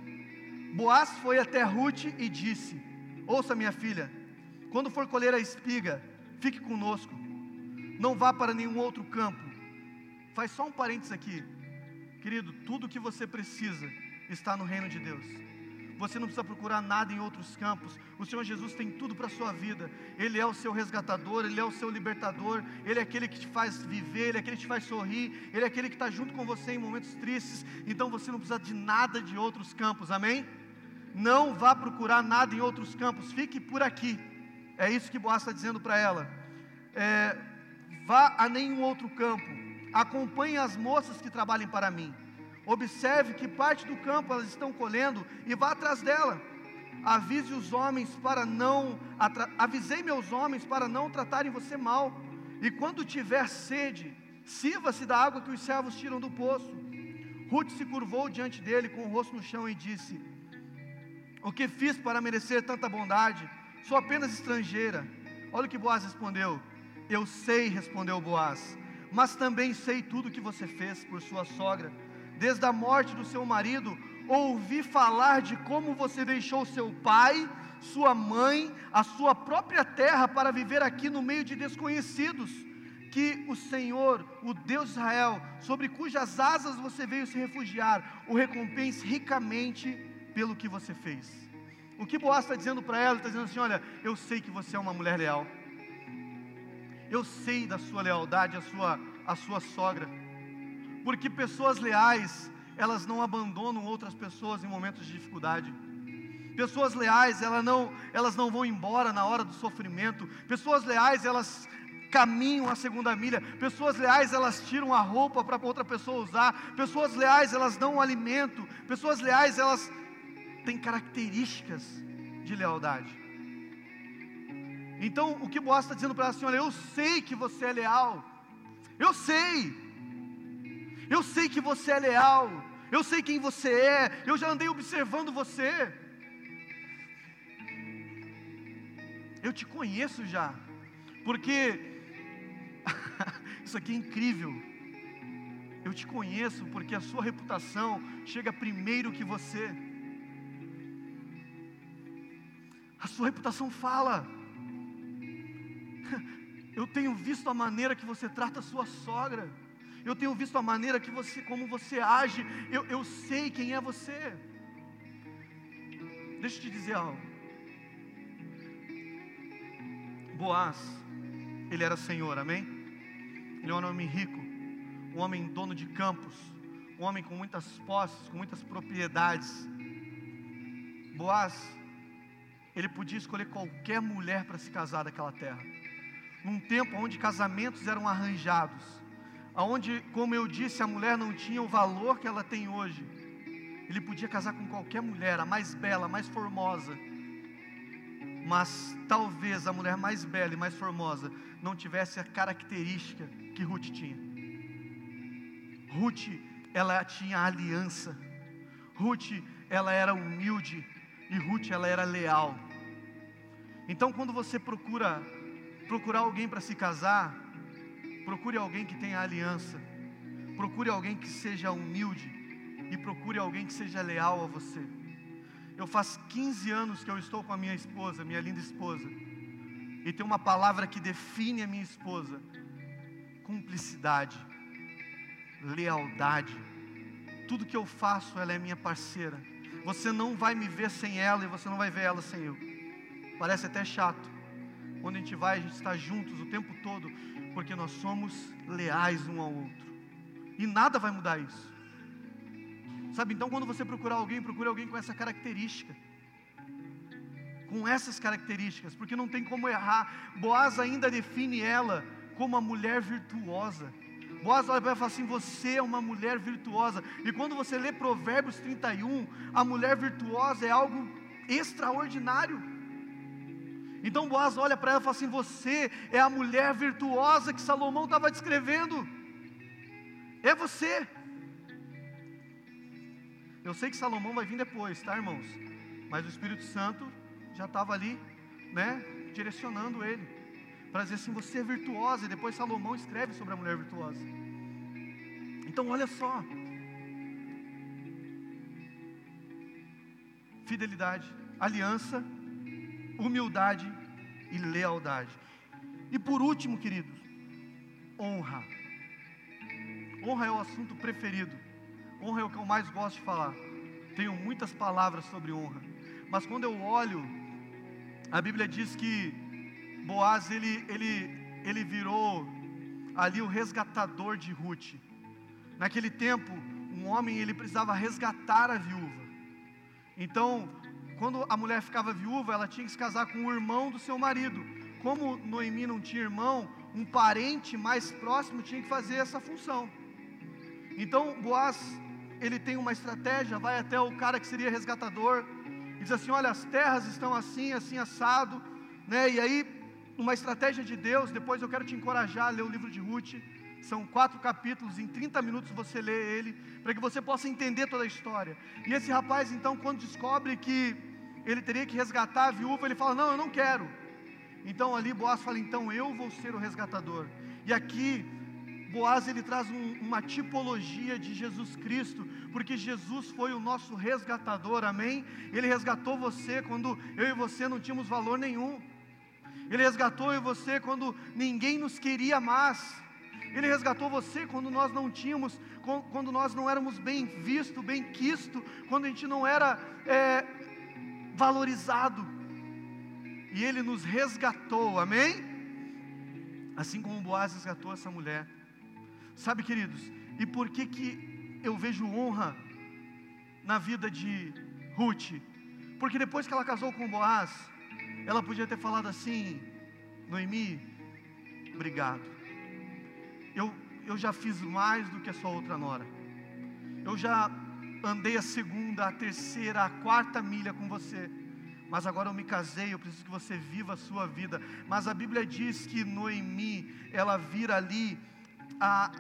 Boaz foi até Ruth e disse: Ouça, minha filha, quando for colher a espiga, fique conosco, não vá para nenhum outro campo. Faz só um parênteses aqui, querido, tudo que você precisa está no reino de Deus. Você não precisa procurar nada em outros campos. O Senhor Jesus tem tudo para a sua vida. Ele é o seu resgatador, Ele é o seu libertador, Ele é aquele que te faz viver, Ele é aquele que te faz sorrir, Ele é aquele que está junto com você em momentos tristes. Então você não precisa de nada de outros campos, amém? Não vá procurar nada em outros campos, fique por aqui. É isso que Boaz está dizendo para ela. É, vá a nenhum outro campo, acompanhe as moças que trabalhem para mim. Observe que parte do campo elas estão colhendo e vá atrás dela. Avise os homens para não avisei meus homens para não tratarem você mal. E quando tiver sede, sirva-se da água que os servos tiram do poço. Ruth se curvou diante dele com o rosto no chão e disse: O que fiz para merecer tanta bondade? Sou apenas estrangeira. Olha o que Boaz respondeu. Eu sei, respondeu Boaz, mas também sei tudo o que você fez por sua sogra desde a morte do seu marido, ouvi falar de como você deixou seu pai, sua mãe, a sua própria terra para viver aqui no meio de desconhecidos. Que o Senhor, o Deus de Israel, sobre cujas asas você veio se refugiar, o recompense ricamente pelo que você fez. O que Boaz está dizendo para ela? Está dizendo assim: Olha, eu sei que você é uma mulher leal. Eu sei da sua lealdade, a sua, a sua sogra porque pessoas leais, elas não abandonam outras pessoas em momentos de dificuldade. Pessoas leais, elas não, elas não vão embora na hora do sofrimento. Pessoas leais, elas caminham a segunda milha. Pessoas leais, elas tiram a roupa para outra pessoa usar. Pessoas leais, elas dão um alimento. Pessoas leais, elas têm características de lealdade. Então, o que Boaz está dizendo para ela assim: olha, eu sei que você é leal. Eu sei. Eu sei que você é leal. Eu sei quem você é. Eu já andei observando você. Eu te conheço já. Porque isso aqui é incrível. Eu te conheço porque a sua reputação chega primeiro que você. A sua reputação fala. Eu tenho visto a maneira que você trata a sua sogra eu tenho visto a maneira que você, como você age, eu, eu sei quem é você. Deixa eu te dizer algo. Boaz, ele era senhor, amém? Ele era um homem rico, um homem dono de campos, um homem com muitas posses, com muitas propriedades. Boaz, ele podia escolher qualquer mulher para se casar daquela terra. Num tempo onde casamentos eram arranjados, aonde, como eu disse, a mulher não tinha o valor que ela tem hoje. Ele podia casar com qualquer mulher, a mais bela, a mais formosa. Mas talvez a mulher mais bela e mais formosa não tivesse a característica que Ruth tinha. Ruth, ela tinha aliança. Ruth, ela era humilde e Ruth, ela era leal. Então, quando você procura procurar alguém para se casar, Procure alguém que tenha aliança. Procure alguém que seja humilde. E procure alguém que seja leal a você. Eu faz 15 anos que eu estou com a minha esposa, minha linda esposa. E tem uma palavra que define a minha esposa: cumplicidade, lealdade. Tudo que eu faço, ela é minha parceira. Você não vai me ver sem ela e você não vai ver ela sem eu. Parece até chato. Quando a gente vai, a gente está juntos o tempo todo porque nós somos leais um ao outro. E nada vai mudar isso. Sabe, então quando você procurar alguém, procure alguém com essa característica. Com essas características, porque não tem como errar. Boaz ainda define ela como uma mulher virtuosa. Boaz olha para ela e fala assim: Você é uma mulher virtuosa. E quando você lê Provérbios 31, a mulher virtuosa é algo extraordinário. Então Boaz olha para ela e fala assim: Você é a mulher virtuosa que Salomão estava descrevendo. É você. Eu sei que Salomão vai vir depois, tá, irmãos? Mas o Espírito Santo já estava ali, né, direcionando ele para dizer assim: Você é virtuosa. E depois Salomão escreve sobre a mulher virtuosa. Então, olha só. Fidelidade, aliança, humildade e lealdade. E por último, queridos, honra. Honra é o assunto preferido. Honra é o que eu mais gosto de falar. Tenho muitas palavras sobre honra. Mas quando eu olho, a Bíblia diz que Boaz ele, ele, ele virou ali o resgatador de Ruth. Naquele tempo, um homem ele precisava resgatar a viúva. Então, quando a mulher ficava viúva, ela tinha que se casar com o irmão do seu marido. Como Noemi não tinha irmão, um parente mais próximo tinha que fazer essa função. Então Boaz, ele tem uma estratégia, vai até o cara que seria resgatador, e diz assim: Olha, as terras estão assim, assim assado, né? E aí, uma estratégia de Deus, depois eu quero te encorajar a ler o livro de Ruth. São quatro capítulos, em 30 minutos você lê ele, para que você possa entender toda a história. E esse rapaz, então, quando descobre que ele teria que resgatar a viúva, ele fala: Não, eu não quero. Então ali Boaz fala: Então eu vou ser o resgatador. E aqui Boaz ele traz um, uma tipologia de Jesus Cristo, porque Jesus foi o nosso resgatador, amém? Ele resgatou você quando eu e você não tínhamos valor nenhum. Ele resgatou eu e você quando ninguém nos queria mais. Ele resgatou você quando nós não tínhamos, quando nós não éramos bem visto, bem quisto, quando a gente não era é, valorizado. E Ele nos resgatou, amém? Assim como Boaz resgatou essa mulher. Sabe, queridos, e por que que eu vejo honra na vida de Ruth? Porque depois que ela casou com Boaz, ela podia ter falado assim: Noemi, obrigado. Eu, eu já fiz mais do que a sua outra nora. Eu já andei a segunda, a terceira, a quarta milha com você. Mas agora eu me casei, eu preciso que você viva a sua vida. Mas a Bíblia diz que Noemi, ela vira ali a,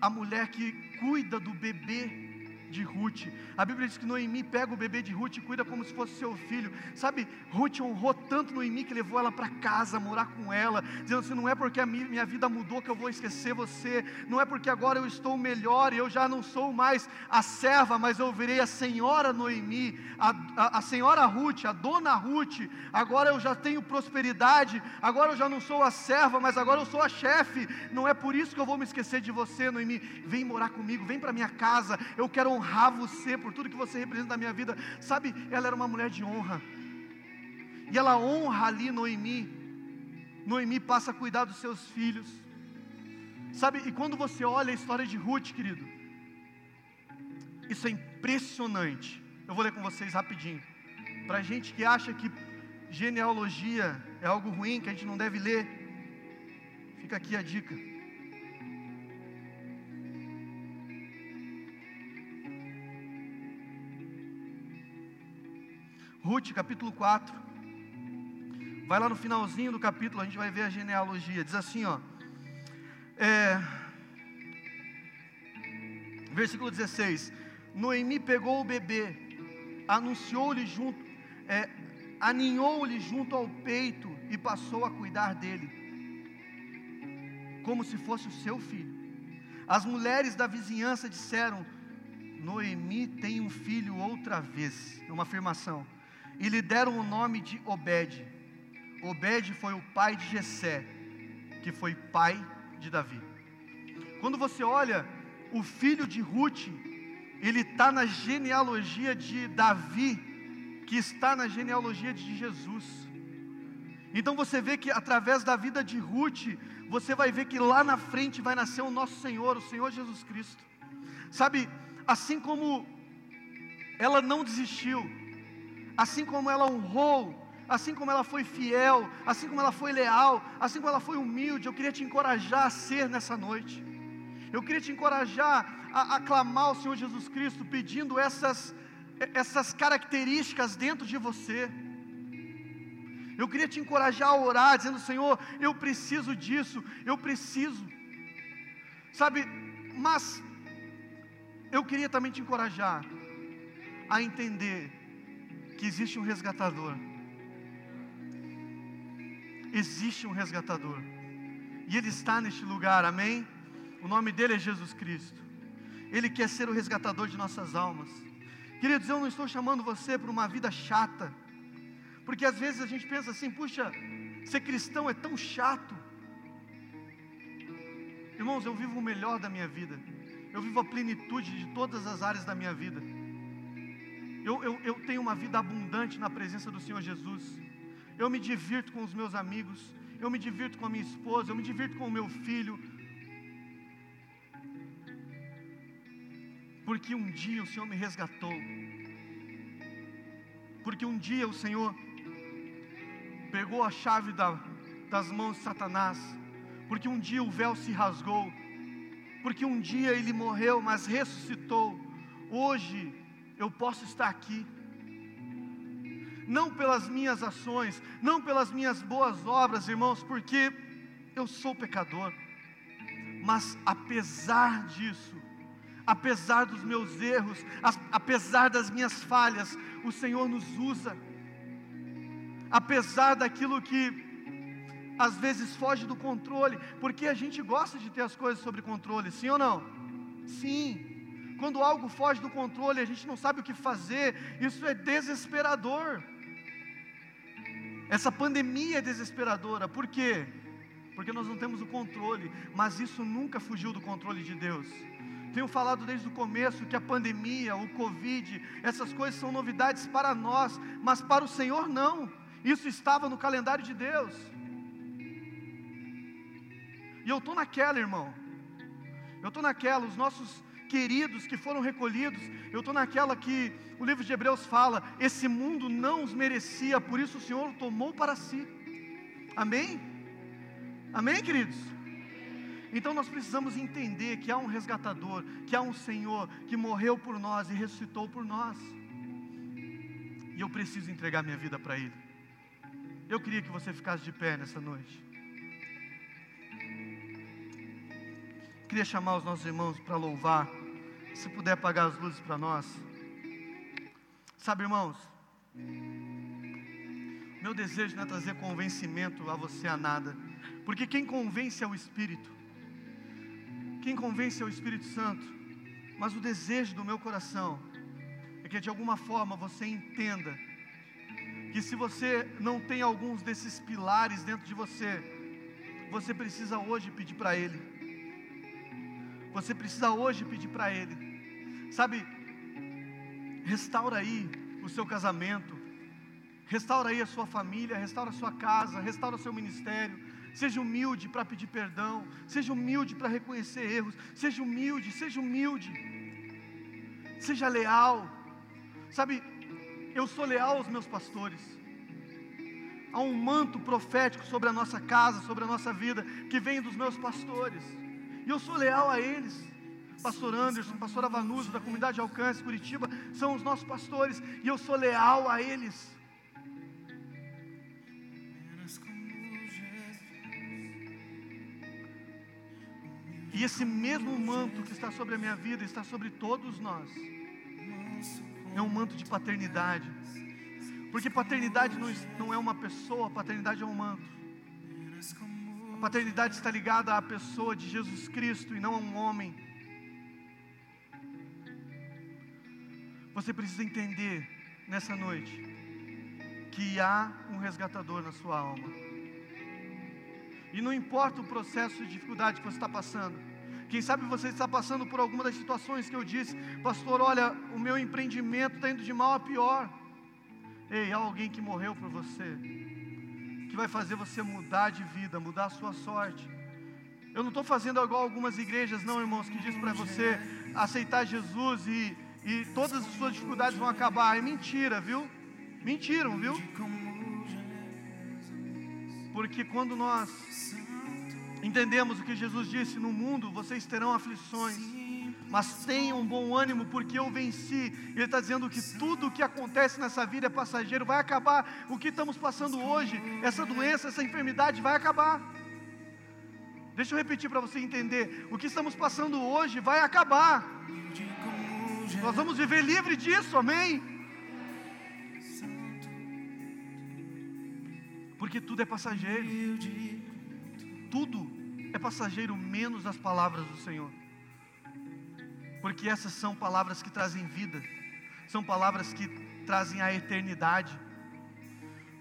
a mulher que cuida do bebê de Ruth. A Bíblia diz que Noemi pega o bebê de Ruth e cuida como se fosse seu filho. Sabe, Ruth honrou tanto Noemi que levou ela para casa, morar com ela, dizendo assim: não é porque a minha vida mudou que eu vou esquecer você, não é porque agora eu estou melhor e eu já não sou mais a serva, mas eu virei a senhora Noemi, a, a, a senhora Ruth, a dona Ruth. Agora eu já tenho prosperidade, agora eu já não sou a serva, mas agora eu sou a chefe. Não é por isso que eu vou me esquecer de você, Noemi. Vem morar comigo, vem para minha casa, eu quero honrar você por tudo que você representa na minha vida. Sabe, ela era uma mulher de honra. E ela honra ali Noemi. Noemi passa a cuidar dos seus filhos. Sabe, e quando você olha a história de Ruth, querido, isso é impressionante. Eu vou ler com vocês rapidinho. Para gente que acha que genealogia é algo ruim, que a gente não deve ler, fica aqui a dica. Ruth, capítulo 4. Vai lá no finalzinho do capítulo, a gente vai ver a genealogia. Diz assim, ó. É, versículo 16: Noemi pegou o bebê, anunciou-lhe junto, é, aninhou-lhe junto ao peito e passou a cuidar dele, como se fosse o seu filho. As mulheres da vizinhança disseram: Noemi tem um filho outra vez. É uma afirmação e lhe deram o nome de Obed. Obed foi o pai de Jessé, que foi pai de Davi. Quando você olha o filho de Ruth, ele está na genealogia de Davi, que está na genealogia de Jesus. Então você vê que através da vida de Ruth, você vai ver que lá na frente vai nascer o nosso Senhor, o Senhor Jesus Cristo. Sabe, assim como ela não desistiu, assim como ela honrou, assim como ela foi fiel, assim como ela foi leal, assim como ela foi humilde, eu queria te encorajar a ser nessa noite. Eu queria te encorajar a aclamar o Senhor Jesus Cristo, pedindo essas, essas características dentro de você. Eu queria te encorajar a orar, dizendo: Senhor, eu preciso disso, eu preciso. Sabe, mas eu queria também te encorajar a entender que existe um resgatador. Existe um resgatador. E Ele está neste lugar, amém? O nome dele é Jesus Cristo. Ele quer ser o resgatador de nossas almas. Queridos, eu não estou chamando você para uma vida chata, porque às vezes a gente pensa assim: puxa, ser cristão é tão chato. Irmãos, eu vivo o melhor da minha vida, eu vivo a plenitude de todas as áreas da minha vida. Eu, eu, eu tenho uma vida abundante na presença do Senhor Jesus. Eu me divirto com os meus amigos, eu me divirto com a minha esposa, eu me divirto com o meu filho, porque um dia o Senhor me resgatou, porque um dia o Senhor pegou a chave da, das mãos de Satanás, porque um dia o véu se rasgou, porque um dia ele morreu, mas ressuscitou. Hoje eu posso estar aqui, não pelas minhas ações, não pelas minhas boas obras, irmãos, porque eu sou pecador, mas apesar disso, apesar dos meus erros, apesar das minhas falhas, o Senhor nos usa, apesar daquilo que às vezes foge do controle, porque a gente gosta de ter as coisas sob controle, sim ou não? Sim. Quando algo foge do controle, a gente não sabe o que fazer, isso é desesperador. Essa pandemia é desesperadora, por quê? Porque nós não temos o controle, mas isso nunca fugiu do controle de Deus. Tenho falado desde o começo que a pandemia, o Covid, essas coisas são novidades para nós, mas para o Senhor não. Isso estava no calendário de Deus. E eu estou naquela, irmão. Eu estou naquela, os nossos queridos que foram recolhidos, eu estou naquela que o livro de Hebreus fala: esse mundo não os merecia, por isso o Senhor tomou para si. Amém? Amém, queridos? Então nós precisamos entender que há um resgatador, que há um Senhor que morreu por nós e ressuscitou por nós. E eu preciso entregar minha vida para Ele. Eu queria que você ficasse de pé nessa noite. Queria chamar os nossos irmãos para louvar. Se puder apagar as luzes para nós. Sabe, irmãos, meu desejo não é trazer convencimento a você a nada, porque quem convence é o Espírito. Quem convence é o Espírito Santo. Mas o desejo do meu coração é que de alguma forma você entenda que se você não tem alguns desses pilares dentro de você, você precisa hoje pedir para Ele. Você precisa hoje pedir para Ele. Sabe, restaura aí o seu casamento, restaura aí a sua família, restaura a sua casa, restaura o seu ministério, Seja humilde para pedir perdão. Seja humilde para reconhecer erros. Seja humilde, seja humilde. Seja leal. Sabe, eu sou leal aos meus pastores. Há um manto profético sobre a nossa casa, sobre a nossa vida, que vem dos meus pastores. E eu sou leal a eles. Pastor Anderson, pastor Avanuso, da comunidade Alcance Curitiba, são os nossos pastores, e eu sou leal a eles. E esse mesmo manto que está sobre a minha vida está sobre todos nós. É um manto de paternidade. Porque paternidade não, não é uma pessoa, paternidade é um manto. A paternidade está ligada à pessoa de Jesus Cristo e não a um homem. Você precisa entender nessa noite que há um resgatador na sua alma. E não importa o processo de dificuldade que você está passando. Quem sabe você está passando por alguma das situações que eu disse, pastor, olha, o meu empreendimento está indo de mal a pior. Ei, há alguém que morreu por você, que vai fazer você mudar de vida, mudar a sua sorte. Eu não estou fazendo igual algumas igrejas, não, irmãos, que diz para você aceitar Jesus e, e todas as suas dificuldades vão acabar. É mentira, viu? Mentiram, viu? Porque quando nós entendemos o que Jesus disse, no mundo vocês terão aflições, mas tenham um bom ânimo, porque eu venci. Ele está dizendo que tudo o que acontece nessa vida é passageiro, vai acabar. O que estamos passando hoje, essa doença, essa enfermidade, vai acabar. Deixa eu repetir para você entender: o que estamos passando hoje vai acabar. Nós vamos viver livre disso, amém? Porque tudo é passageiro. Tudo é passageiro, menos as palavras do Senhor porque essas são palavras que trazem vida, são palavras que trazem a eternidade.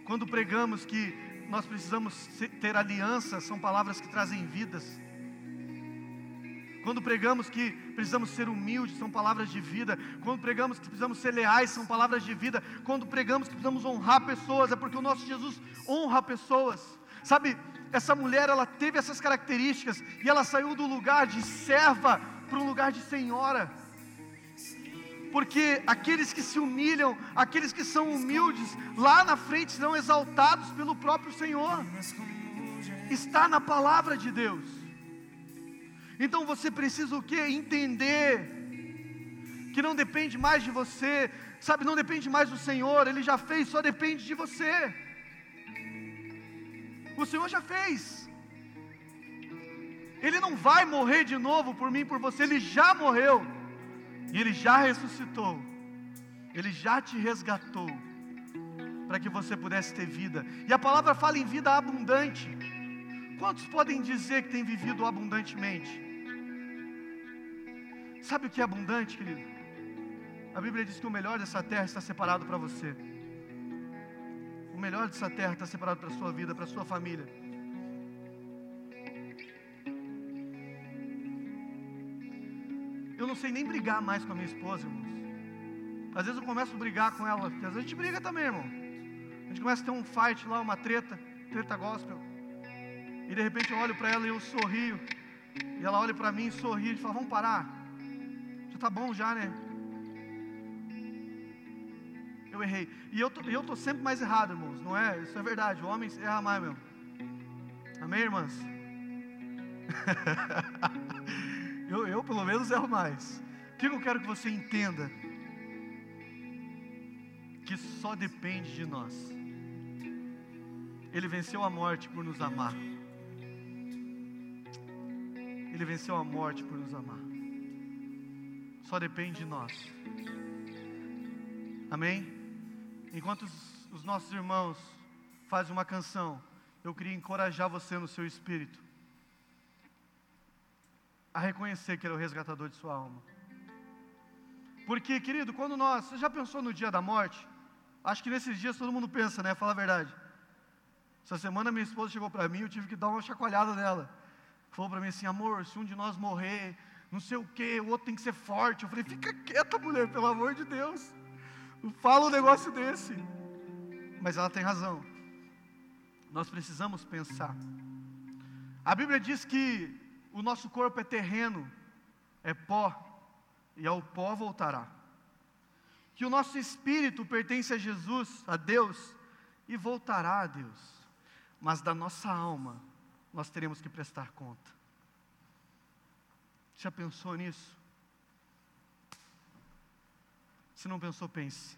Quando pregamos que nós precisamos ter aliança, são palavras que trazem vidas. Quando pregamos que precisamos ser humildes, são palavras de vida. Quando pregamos que precisamos ser leais, são palavras de vida. Quando pregamos que precisamos honrar pessoas, é porque o nosso Jesus honra pessoas. Sabe, essa mulher, ela teve essas características e ela saiu do lugar de serva para um lugar de senhora. Porque aqueles que se humilham, aqueles que são humildes, lá na frente serão exaltados pelo próprio Senhor. Está na palavra de Deus. Então você precisa o que? Entender que não depende mais de você, sabe, não depende mais do Senhor, Ele já fez, só depende de você. O Senhor já fez. Ele não vai morrer de novo por mim, por você, ele já morreu. E ele já ressuscitou. Ele já te resgatou para que você pudesse ter vida. E a palavra fala em vida abundante. Quantos podem dizer que têm vivido abundantemente? Sabe o que é abundante, querido? A Bíblia diz que o melhor dessa terra está separado para você. O melhor dessa terra está separado para a sua vida, para a sua família. Eu não sei nem brigar mais com a minha esposa, irmãos. Às vezes eu começo a brigar com ela, porque às vezes a gente briga também, irmão. A gente começa a ter um fight lá, uma treta, treta gospel. E de repente eu olho para ela e eu sorrio. E ela olha para mim e sorri e fala: Vamos parar. Já tá bom já, né? Eu errei. E eu tô, eu tô sempre mais errado, irmãos. Não é? Isso é verdade. O homem erra mais mesmo. Amém, irmãs? Eu, eu pelo menos erro mais. O que eu quero que você entenda? Que só depende de nós. Ele venceu a morte por nos amar. Ele venceu a morte por nos amar. Só depende de nós. Amém? Enquanto os, os nossos irmãos fazem uma canção, eu queria encorajar você no seu espírito a reconhecer que Ele é o resgatador de sua alma. Porque, querido, quando nós, você já pensou no dia da morte? Acho que nesses dias todo mundo pensa, né? Fala a verdade. Essa semana minha esposa chegou para mim, eu tive que dar uma chacoalhada nela. Falou para mim assim, amor, se um de nós morrer, não sei o que, o outro tem que ser forte. Eu falei, fica quieta, mulher, pelo amor de Deus. Não fala um negócio desse. Mas ela tem razão. Nós precisamos pensar. A Bíblia diz que o nosso corpo é terreno, é pó, e ao pó voltará. Que o nosso espírito pertence a Jesus, a Deus, e voltará a Deus. Mas da nossa alma, nós teremos que prestar conta. Já pensou nisso? Se não pensou, pense.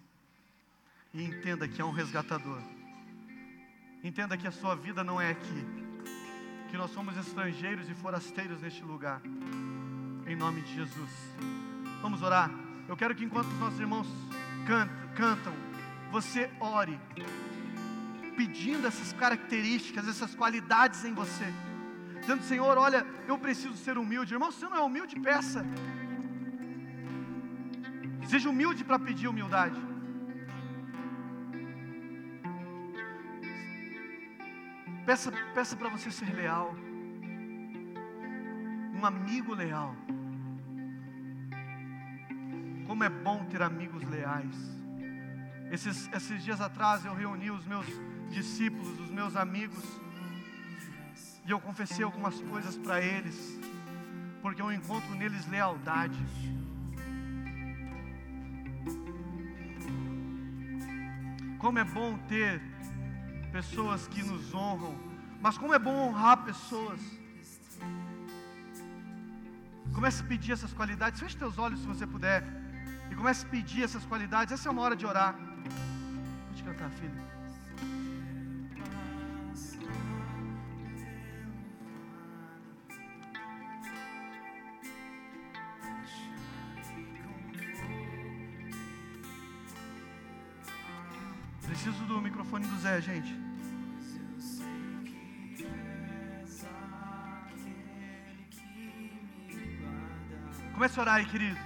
E entenda que é um resgatador. Entenda que a sua vida não é aqui que nós somos estrangeiros e forasteiros neste lugar. Em nome de Jesus. Vamos orar. Eu quero que enquanto os nossos irmãos cantam, cantam você ore, pedindo essas características, essas qualidades em você. Dizendo, Senhor, olha, eu preciso ser humilde. Irmão, você não é humilde, peça. Seja humilde para pedir humildade. Peça, peça para você ser leal. Um amigo leal. Como é bom ter amigos leais. Esses, esses dias atrás eu reuni os meus discípulos, os meus amigos, e eu confessei algumas coisas para eles, porque eu encontro neles lealdade. Como é bom ter pessoas que nos honram, mas como é bom honrar pessoas. Comece a pedir essas qualidades. Feche teus olhos se você puder. E comece a pedir essas qualidades. Essa é uma hora de orar. Pode cantar, filho. Aí, querido.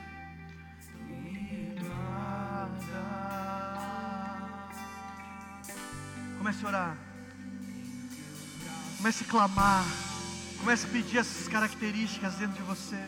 Comece a orar. Comece a clamar. Comece a pedir essas características dentro de você.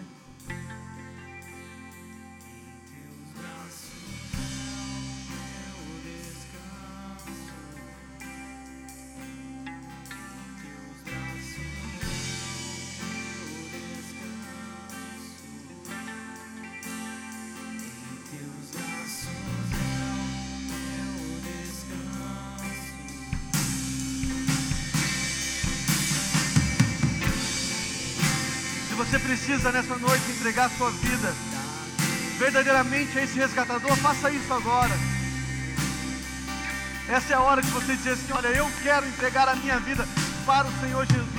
Você precisa nessa noite entregar sua vida verdadeiramente a esse resgatador, faça isso agora. Essa é a hora de você dizer assim: Olha, eu quero entregar a minha vida para o Senhor Jesus.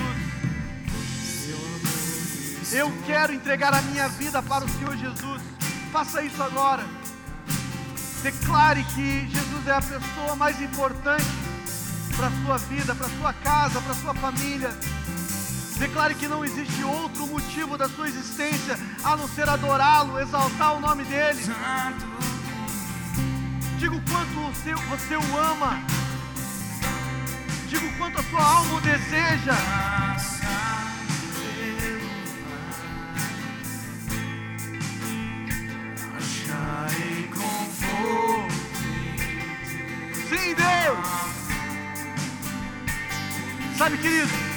Eu quero entregar a minha vida para o Senhor Jesus. Faça isso agora. Declare que Jesus é a pessoa mais importante para a sua vida, para a sua casa, para a sua família. Declare que não existe outro motivo da sua existência a não ser adorá-lo, exaltar o nome dele. Diga o quanto você, você o ama. Diga o quanto a sua alma o deseja. Sim, Deus. Sabe, querido?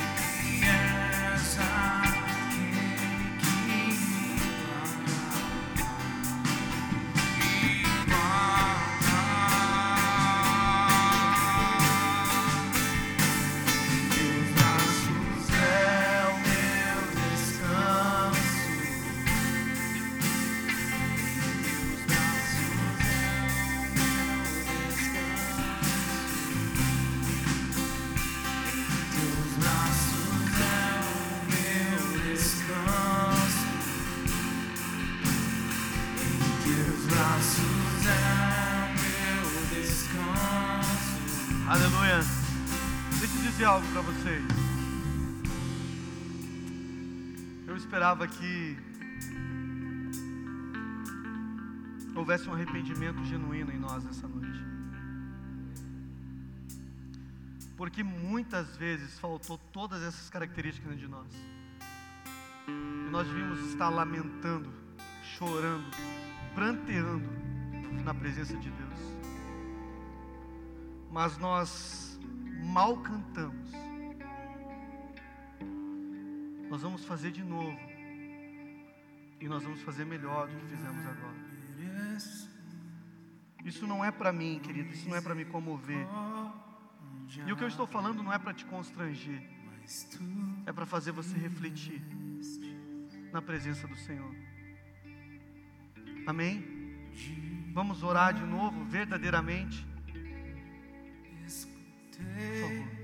Um arrependimento genuíno em nós nessa noite. Porque muitas vezes faltou todas essas características de nós. E nós devíamos estar lamentando, chorando, pranteando na presença de Deus. Mas nós mal cantamos. Nós vamos fazer de novo e nós vamos fazer melhor do que fizemos agora. Isso não é para mim, querido, isso não é para me comover. E o que eu estou falando não é para te constranger, é para fazer você refletir na presença do Senhor. Amém? Vamos orar de novo, verdadeiramente. Por favor.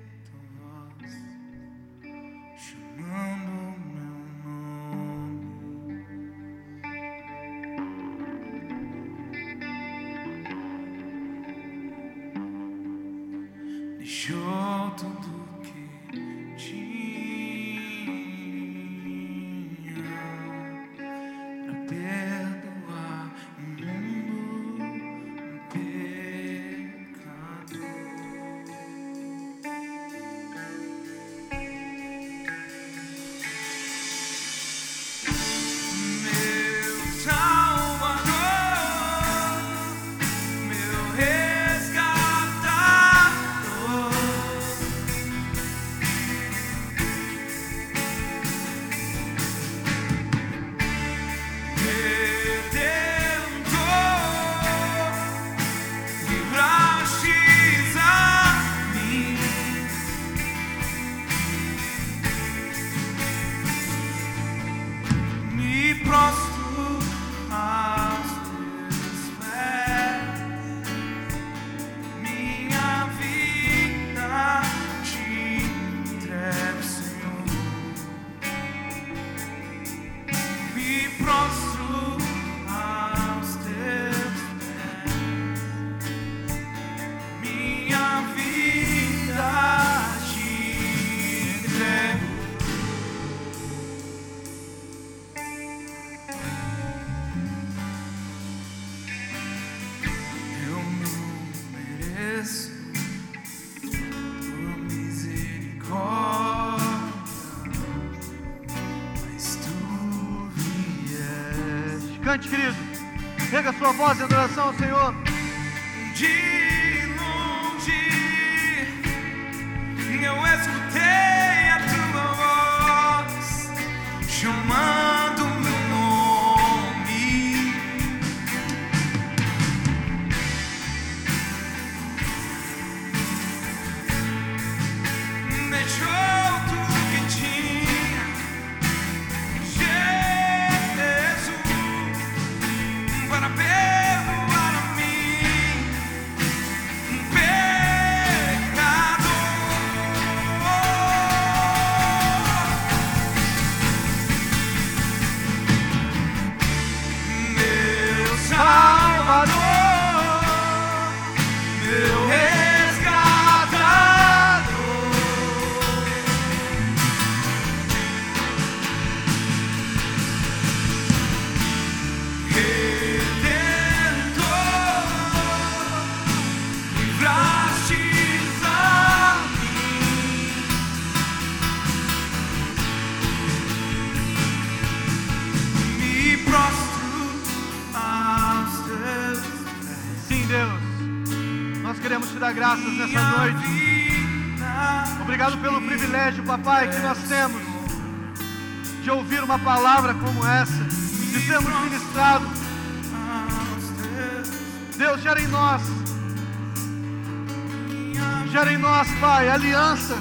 Voz em adoração ao Senhor. Noite. Obrigado pelo privilégio, papai, que nós temos de ouvir uma palavra como essa, de sermos ministrados. Deus, gera em nós, gera em nós, Pai, aliança,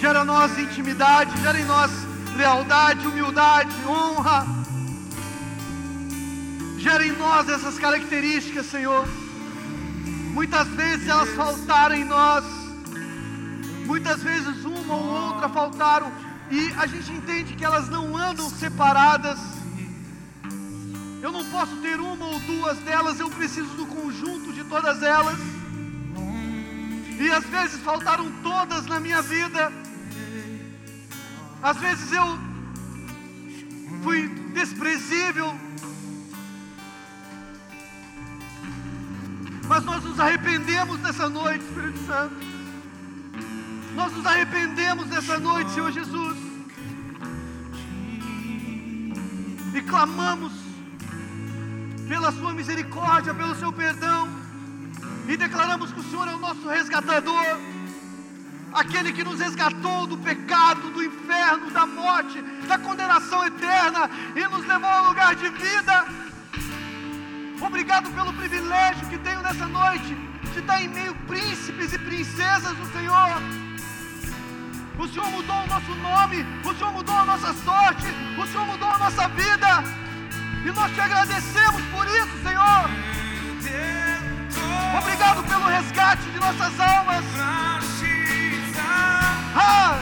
gera em nós intimidade, gera em nós lealdade, humildade, honra. Gera em nós essas características, Senhor. Muitas vezes elas faltaram em nós, muitas vezes uma ou outra faltaram, e a gente entende que elas não andam separadas. Eu não posso ter uma ou duas delas, eu preciso do conjunto de todas elas. E às vezes faltaram todas na minha vida. Às vezes eu fui desprezível. Mas nós nos arrependemos nessa noite, Espírito Santo. Nós nos arrependemos nessa noite, Senhor Jesus. E clamamos pela Sua misericórdia, pelo Seu perdão. E declaramos que o Senhor é o nosso resgatador. Aquele que nos resgatou do pecado, do inferno, da morte, da condenação eterna e nos levou ao lugar de vida. Obrigado pelo privilégio que tenho nessa noite de estar em meio príncipes e princesas do Senhor. O Senhor mudou o nosso nome, o Senhor mudou a nossa sorte, o Senhor mudou a nossa vida. E nós te agradecemos por isso, Senhor. Obrigado pelo resgate de nossas almas. Ah,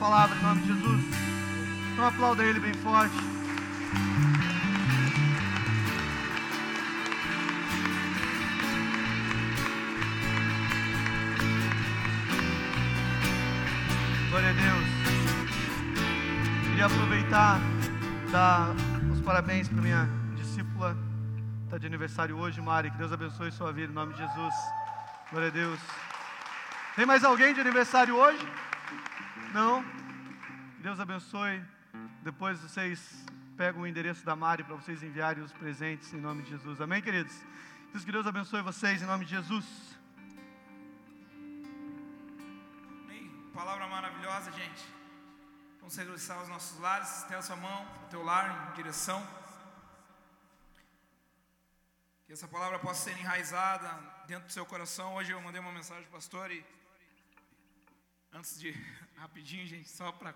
palavra em nome de Jesus. Então aplauda Ele bem forte. Glória a Deus. Queria aproveitar, dar os parabéns para minha discípula. Está de aniversário hoje, Mari. Que Deus abençoe sua vida em nome de Jesus. Glória a Deus. Tem mais alguém de aniversário hoje? Não? Deus abençoe. Depois vocês pegam o endereço da Mari para vocês enviarem os presentes em nome de Jesus. Amém, queridos? Diz que Deus abençoe vocês em nome de Jesus. Amém. Palavra maravilhosa, gente. Vamos regressar aos nossos lares. Tem a sua mão, o teu lar em direção. Que essa palavra possa ser enraizada dentro do seu coração. Hoje eu mandei uma mensagem para o pastor e antes de rapidinho, gente, só para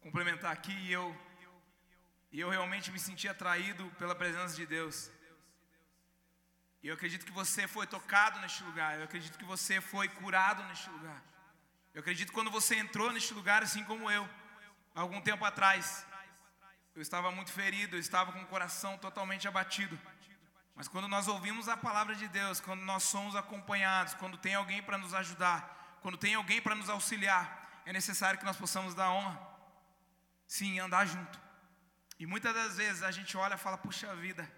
complementar aqui, eu e eu realmente me senti atraído pela presença de Deus. E eu acredito que você foi tocado neste lugar. Eu acredito que você foi curado neste lugar. Eu acredito que quando você entrou neste lugar, assim como eu, algum tempo atrás, eu estava muito ferido, eu estava com o coração totalmente abatido. Mas quando nós ouvimos a palavra de Deus, quando nós somos acompanhados, quando tem alguém para nos ajudar, quando tem alguém para nos auxiliar, é necessário que nós possamos dar honra. Sim, andar junto. E muitas das vezes a gente olha e fala: puxa vida,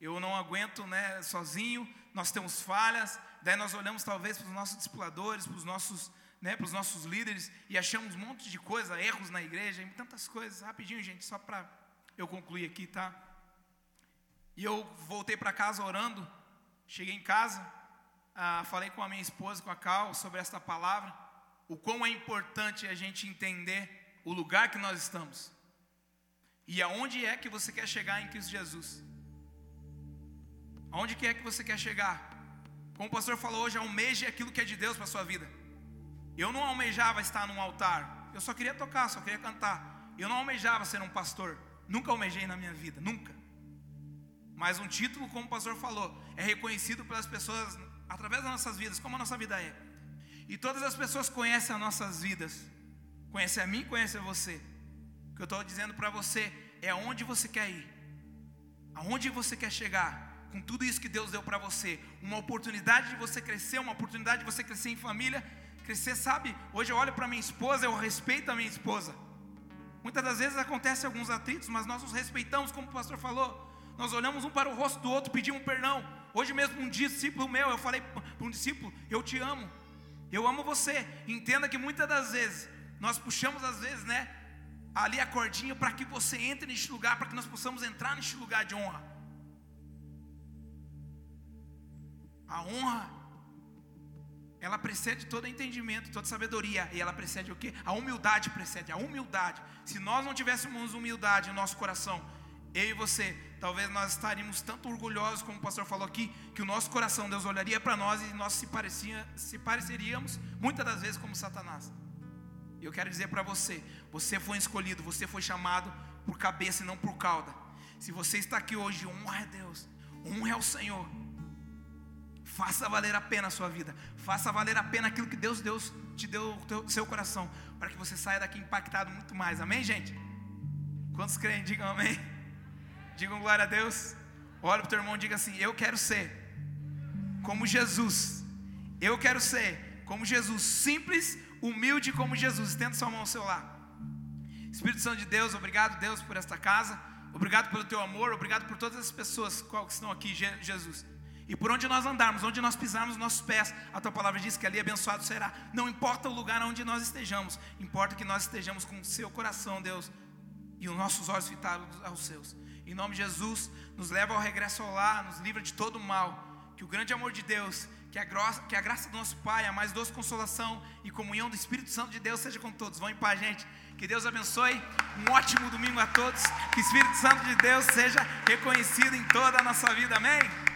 eu não aguento né, sozinho, nós temos falhas, daí nós olhamos talvez para os nossos discipuladores, para os nossos, né, para os nossos líderes e achamos um monte de coisa, erros na igreja, tantas coisas. Rapidinho, gente, só para eu concluir aqui, tá? E eu voltei para casa orando, cheguei em casa, ah, falei com a minha esposa, com a Cal, sobre esta palavra, o quão é importante a gente entender o lugar que nós estamos e aonde é que você quer chegar em Cristo Jesus. Aonde que é que você quer chegar? Como o pastor falou hoje, almeje aquilo que é de Deus para a sua vida. Eu não almejava estar num altar, eu só queria tocar, só queria cantar. Eu não almejava ser um pastor, nunca almejei na minha vida, nunca. Mas um título, como o pastor falou, é reconhecido pelas pessoas através das nossas vidas, como a nossa vida é. E todas as pessoas conhecem as nossas vidas, conhecem a mim, conhecem a você. O que eu estou dizendo para você é aonde você quer ir, aonde você quer chegar com tudo isso que Deus deu para você, uma oportunidade de você crescer, uma oportunidade de você crescer em família, crescer, sabe? Hoje eu olho para minha esposa, eu respeito a minha esposa. Muitas das vezes acontecem alguns atritos, mas nós nos respeitamos, como o pastor falou. Nós olhamos um para o rosto do outro, pedimos perdão. Hoje mesmo um discípulo meu, eu falei para um discípulo, eu te amo. Eu amo você. Entenda que muitas das vezes nós puxamos às vezes, né, ali a cordinha para que você entre neste lugar, para que nós possamos entrar neste lugar de honra. A honra, ela precede todo entendimento, toda sabedoria, e ela precede o que? A humildade precede, a humildade. Se nós não tivéssemos humildade no nosso coração, eu e você, talvez nós estaríamos tanto orgulhosos, como o pastor falou aqui, que o nosso coração, Deus olharia para nós e nós se, parecia, se pareceríamos, muitas das vezes, como Satanás. E eu quero dizer para você: você foi escolhido, você foi chamado por cabeça e não por cauda. Se você está aqui hoje, honra a Deus, honra ao Senhor. Faça valer a pena a sua vida. Faça valer a pena aquilo que Deus, Deus te deu o seu coração. Para que você saia daqui impactado muito mais. Amém, gente? Quantos creem? Digam amém. Digam glória a Deus. Olha para o teu irmão e diga assim: Eu quero ser como Jesus. Eu quero ser como Jesus. Simples, humilde como Jesus. Estenda sua mão ao seu lado. Espírito Santo de Deus, obrigado, Deus, por esta casa. Obrigado pelo teu amor. Obrigado por todas as pessoas que estão aqui, Jesus. E por onde nós andarmos, onde nós pisarmos nossos pés, a tua palavra diz que ali abençoado será. Não importa o lugar onde nós estejamos, importa que nós estejamos com o seu coração, Deus, e os nossos olhos fitados aos seus. Em nome de Jesus, nos leva ao regresso ao lar, nos livra de todo mal. Que o grande amor de Deus, que a, graça, que a graça do nosso Pai, a mais doce consolação e comunhão do Espírito Santo de Deus seja com todos. Vão em paz, gente. Que Deus abençoe. Um ótimo domingo a todos. Que o Espírito Santo de Deus seja reconhecido em toda a nossa vida. Amém.